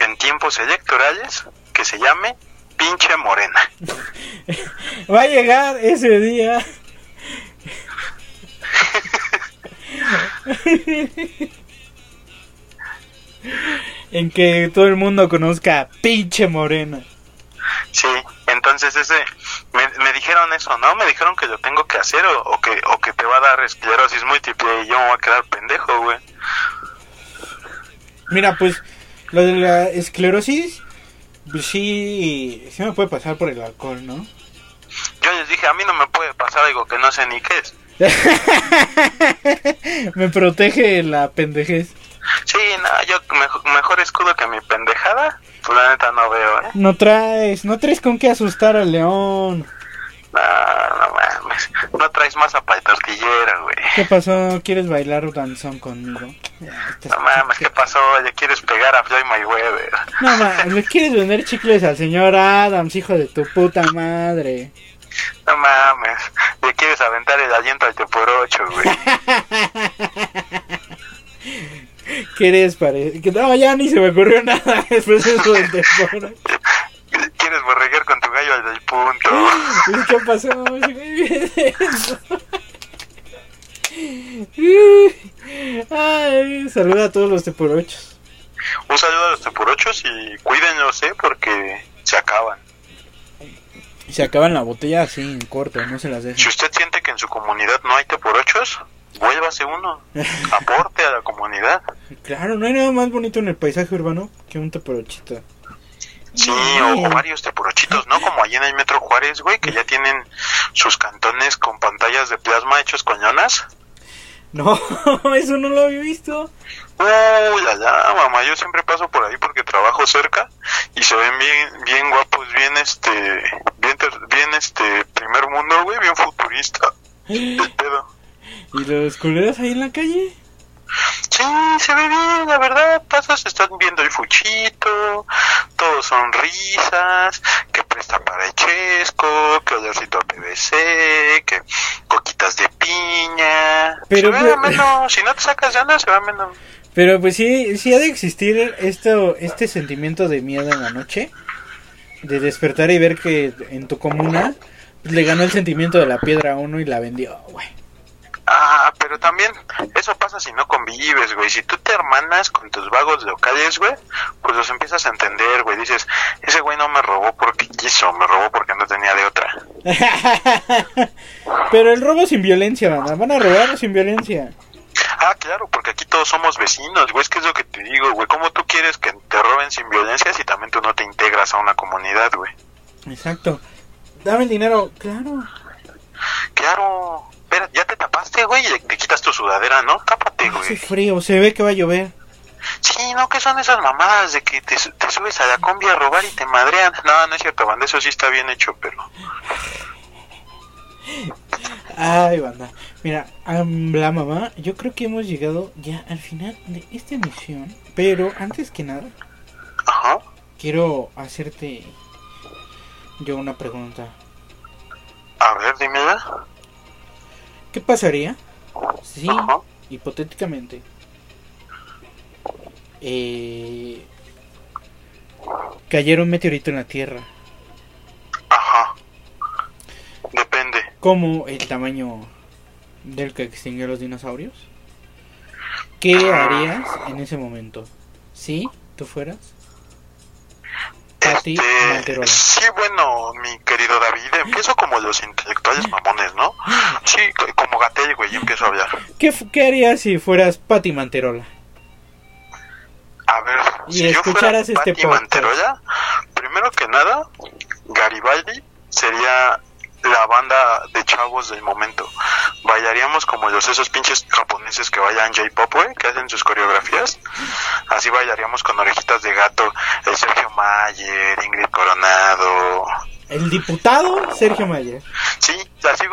en tiempos electorales que se llame Pinche Morena.
Va a llegar ese día. en que todo el mundo conozca a pinche morena.
Sí, entonces ese, me, me dijeron eso, ¿no? Me dijeron que lo tengo que hacer o, o que, o que te va a dar esclerosis múltiple y yo me voy a quedar pendejo, güey.
Mira, pues lo de la esclerosis, sí, sí me puede pasar por el alcohol, ¿no?
Yo les dije, a mí no me puede pasar algo que no sé ni qué es.
me protege la pendejez.
Sí, no, yo mejor, mejor escudo que mi pendejada, pues la neta no veo, ¿eh?
No traes, no traes con qué asustar al león.
No, no mames. No traes masa para el tortillero, güey.
¿Qué pasó? ¿Quieres bailar danzón conmigo? Ya, estás-
No mames, ¿qué pasó? ¿Le quieres pegar a Floyd Mayweather?
No mames, ¿le quieres vender chicles al señor Adams, hijo de tu puta madre?
No mames. ¿Le quieres aventar el aliento al por ocho, güey?
¿Qué eres, pare? que No, ya ni se me ocurrió nada después de eso del.
¿Quieres borreguer con tu gallo al del punto?
¿Qué pasó? Se me viene eso. Ay, saluda a todos los teporochos.
Un saludo a los teporochos y cuídenlos, ¿eh? Porque se acaban.
Se acaban la botella así en corto, no se las
Si
dejen.
usted siente que en su comunidad no hay teporochos, vuélvase uno. Aporte a la comunidad.
Claro, no hay nada más bonito en el paisaje urbano que un teporochito.
Sí, o, o varios teporochitos, ¿no? Como allí en el Metro Juárez, güey, que ya tienen sus cantones con pantallas de plasma hechos con llanas.
No, eso no lo había visto.
Uy, allá, mamá, yo siempre paso por ahí porque trabajo cerca y se ven bien, bien guapos, bien este, bien, ter- bien este, primer mundo, güey, bien futurista. El pedo.
¿Y los culeros ahí en la calle?
Sí, se ve bien, la verdad. Pasas, están viendo el fuchito, todos son risas, que presta para el chesco, que olorcito a PVC, que coquitas de piña.
Pero,
se ve
pero-
ameno, si no te sacas de onda, se ve ameno.
Pero pues sí, sí ha de existir esto, este sentimiento de miedo en la noche. De despertar y ver que en tu comuna pues, le ganó el sentimiento de la piedra a uno y la vendió, güey.
Ah, pero también eso pasa si no convives, güey. Si tú te hermanas con tus vagos locales, güey, pues los empiezas a entender, güey. Dices, ese güey no me robó porque quiso, me robó porque no tenía de otra.
Pero el robo sin violencia. Van a robar sin violencia.
Ah, claro, porque aquí todos somos vecinos, güey. Es que es lo que te digo, güey. ¿Cómo tú quieres que te roben sin violencia si también tú no te integras a una comunidad, güey?
Exacto. Dame el dinero, claro.
Claro. Espera, ya te tapaste, güey, y te quitas tu sudadera, ¿no? Tápate,
Hace
güey.
frío, se ve que va a llover.
Sí, ¿no? ¿Qué son esas mamadas de que te, su- te subes a la combi a robar y te madrean? No, no es cierto, banda, eso sí está bien hecho, pero...
Ay, banda. Mira, la mamá, yo creo que hemos llegado ya al final de esta emisión. Pero antes que nada,
Ajá.
quiero hacerte yo una pregunta.
A ver, dime ya.
¿Qué pasaría si,
Ajá.
hipotéticamente, eh, cayera un meteorito en la Tierra?
Ajá. Depende.
como el tamaño del que extinguió los dinosaurios? ¿Qué harías en ese momento? ¿Sí? ¿Tú fueras? Pati Manterola.
sí, bueno, mi querido David, empiezo como los intelectuales mamones, ¿no? Sí, co- como Gatel, güey, y empiezo a hablar.
¿Qué, qué harías si fueras Pati Manterola?
A ver,
Y
si yo fuera
escucharas este
Pati
podcast.
Manterola, primero que nada, Garibaldi sería la banda de chavos del momento. Bailaríamos como los esos pinches japoneses que bailan J-pop, güey, que hacen sus coreografías. Así bailaríamos con orejitas de gato, el Sergio Mayer, Ingrid Coronado.
El diputado Sergio Mayer.
Sí, así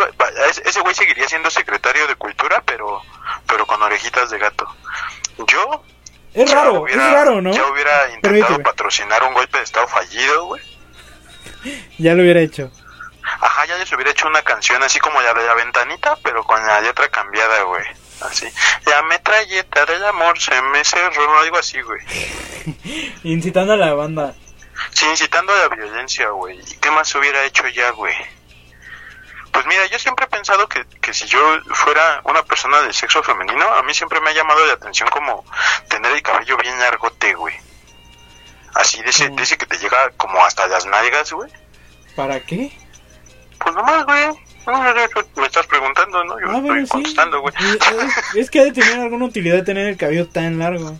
ese güey seguiría siendo secretario de cultura, pero pero con orejitas de gato. Yo
Es raro,
hubiera-
es raro, ¿no?
Ya hubiera intentado
Permíteme.
patrocinar un golpe de estado fallido, güey.
Ya lo hubiera hecho.
Ajá, ya les hubiera hecho una canción así como la de la ventanita, pero con la letra cambiada, güey. Así. La metralleta del amor se me cerró, algo así, güey.
Incitando a la banda.
Sí, incitando a la violencia, güey. ¿Y qué más hubiera hecho ya, güey? Pues mira, yo siempre he pensado que, que si yo fuera una persona del sexo femenino, a mí siempre me ha llamado la atención como tener el cabello bien largote, güey. Así, de de ese que te llega como hasta las nalgas, güey.
¿Para qué?
Pues nomás, güey. Me estás preguntando, ¿no? Yo
Ah,
estoy
sí.
contestando, güey.
Es, es que ha de tener alguna utilidad tener el cabello tan largo.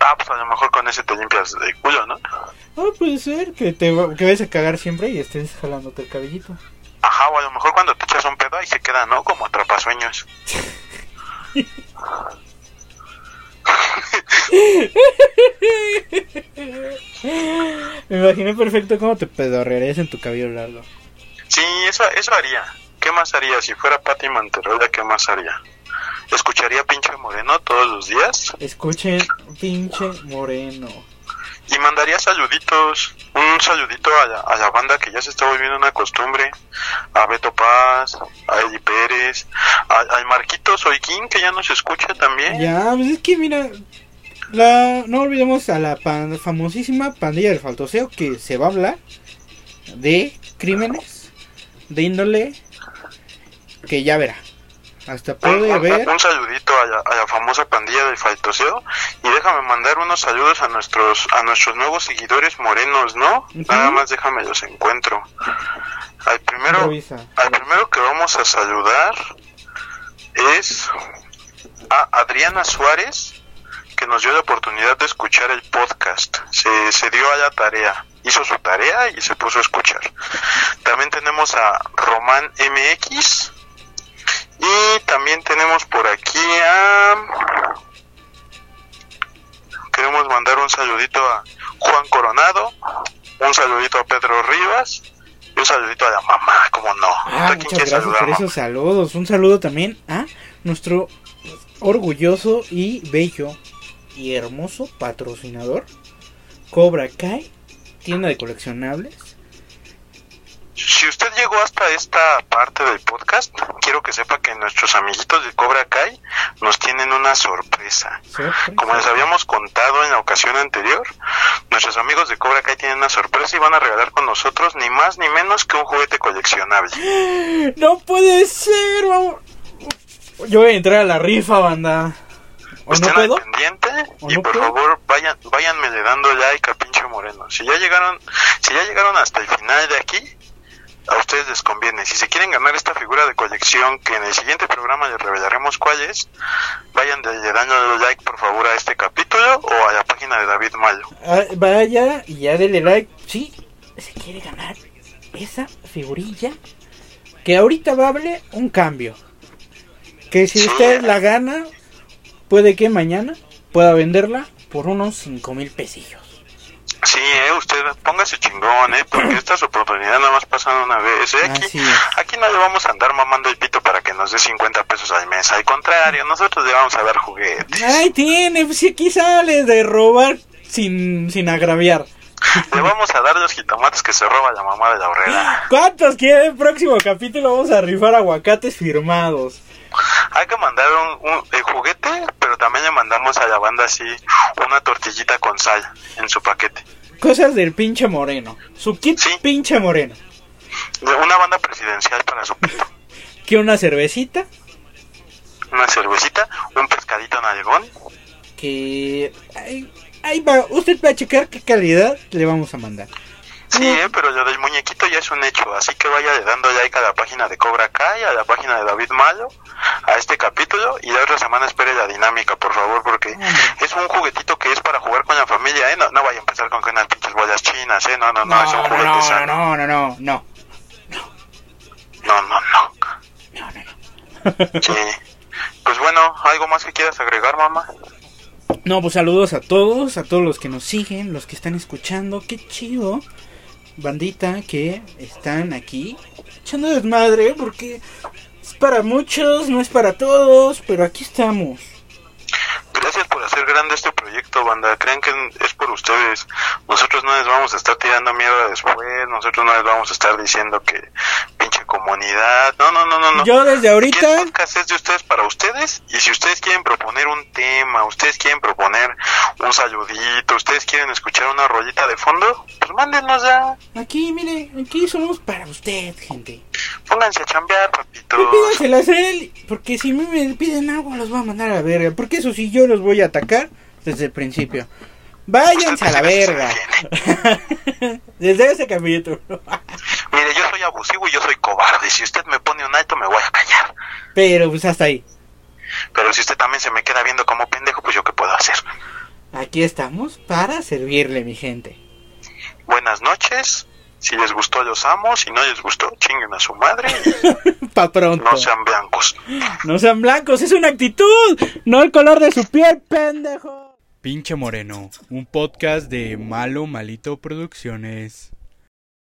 Ah, pues a lo mejor con ese te limpias de culo, ¿no?
Ah, puede ser que te que vayas a cagar siempre y estés jalándote el cabellito.
Ajá, o a lo mejor cuando te echas un pedo ahí se queda, ¿no? Como atrapasueños.
Me imaginé perfecto cómo te pedorrearías en tu cabello largo.
Sí, eso, eso haría. ¿Qué más haría? Si fuera Pati Manterola, ¿qué más haría? ¿Escucharía pinche Moreno todos los días?
Escuchen, pinche moreno.
Y mandaría saluditos. Un saludito a la, a la banda que ya se está volviendo una costumbre. A Beto Paz, a Eddie Pérez, a- al Marquito Soiquín, que ya nos escucha también.
Ya, pues es que mira, la, no olvidemos a la pan- famosísima pandilla del faltoseo que se va a hablar de crímenes de índole que ya verá. Hasta puede
un-
haber.
un saludito a la, a la famosa pandilla del faltoseo y déjame mandar unos saludos a nuestros a nuestros nuevos seguidores morenos, ¿no? Nada más déjame los encuentro. Al primero, al primero que vamos a saludar es a Adriana Suárez, que nos dio la oportunidad de escuchar el podcast. Se, se dio a la tarea, hizo su tarea y se puso a escuchar. También tenemos a Román MX Y también tenemos por aquí a... Queremos mandar un saludito a Juan Coronado, un saludito a Pedro Rivas y un saludito a la mamá, como no.
Ah, muchas gracias por esos saludos. Un saludo también a nuestro orgulloso y bello y hermoso patrocinador, Cobra Kai, tienda de coleccionables
si usted llegó hasta esta parte del podcast, quiero que sepa que nuestros amiguitos de Cobra Kai nos tienen una sorpresa. Como les habíamos contado en la ocasión anterior, nuestros amigos de Cobra Kai tienen una sorpresa y van a regalar con nosotros ni más ni menos que un juguete coleccionable.
No puede ser, Yo voy a entrar a la rifa, banda.
¿O Estén no al pendiente y por favor vayan, váyanme le dando like a pinche moreno. Si ya llegaron, si ya llegaron hasta el final de aquí, a ustedes les conviene. Si se quieren ganar esta figura de colección, que en el siguiente programa les revelaremos cuál es, vayan de, dándole like por favor a este capítulo o a la página de David Mayo.
Ah, vaya y ya denle like. Si se quiere ganar esa figurilla, que ahorita va a haber un cambio. Que si usted la gana, puede que mañana pueda venderla por unos 5 mil pesillos.
Sí, eh, usted póngase chingón, ¿eh? Porque estas oportunidades nada más pasan una vez. ¿eh? Aquí, aquí no le vamos a andar mamando el pito para que nos dé 50 pesos al mes. Al contrario, nosotros le vamos a dar juguetes.
Ay, tiene, pues si aquí sale de robar sin, sin agraviar.
Le vamos a dar los jitomates que se roba la mamá de la horrera.
¿Cuántos quiere? próximo capítulo vamos a rifar aguacates firmados.
Hay que mandar un, el juguete, pero también le mandamos a la banda así una tortillita con sal en su paquete.
Cosas del pinche moreno. Su kit pinche moreno.
Una banda presidencial para su pito.
¿Qué una cervecita?
Una cervecita, un pescadito nalgón.
Que... Ahí, va, usted va a checar qué calidad le vamos a mandar.
Sí, eh, pero lo del muñequito ya es un hecho, así que vaya dando like a la página de Cobra Kai, a la página de David Malo, a este capítulo y la otra semana espere la dinámica, por favor, porque es un juguetito que es para jugar con la familia, ¿eh? No, no vaya a empezar con que unas pinches bolas chinas, ¿eh? No, no, no, es un juguete
no,
sano.
No, no, no, no.
No, no, no. No, no, Sí. Pues bueno, ¿algo más que quieras agregar, mamá?
No, pues saludos a todos, a todos los que nos siguen, los que están escuchando, qué chido bandita que están aquí echando desmadre porque es para muchos, no es para todos, pero aquí estamos.
Gracias por hacer grande este proyecto, banda. Crean que es por ustedes. Nosotros no les vamos a estar tirando mierda después. Nosotros no les vamos a estar diciendo que pinche comunidad. No, no, no, no. no.
Yo desde ahorita.
El podcast es de ustedes para ustedes. Y si ustedes quieren proponer un tema, ustedes quieren proponer un saludito, ustedes quieren escuchar una rollita de fondo, pues mándenos ya.
Aquí, mire, aquí somos para usted, gente.
Pónganse a chambear, papito.
Pídanselas a él, porque si me piden algo los voy a mandar a la verga. Porque eso sí, yo los voy a atacar desde el principio. Váyanse a la verga. desde ese capítulo.
Mire, yo soy abusivo y yo soy cobarde. Si usted me pone un alto, me voy a callar.
Pero pues hasta ahí.
Pero si usted también se me queda viendo como pendejo, pues yo qué puedo hacer.
Aquí estamos para servirle, mi gente.
Buenas noches. Si les gustó, los amo. Si no les gustó, chinguen a su madre.
pa' pronto.
No sean blancos.
No sean blancos, es una actitud, no el color de su piel, pendejo. Pinche Moreno, un podcast de Malo Malito Producciones.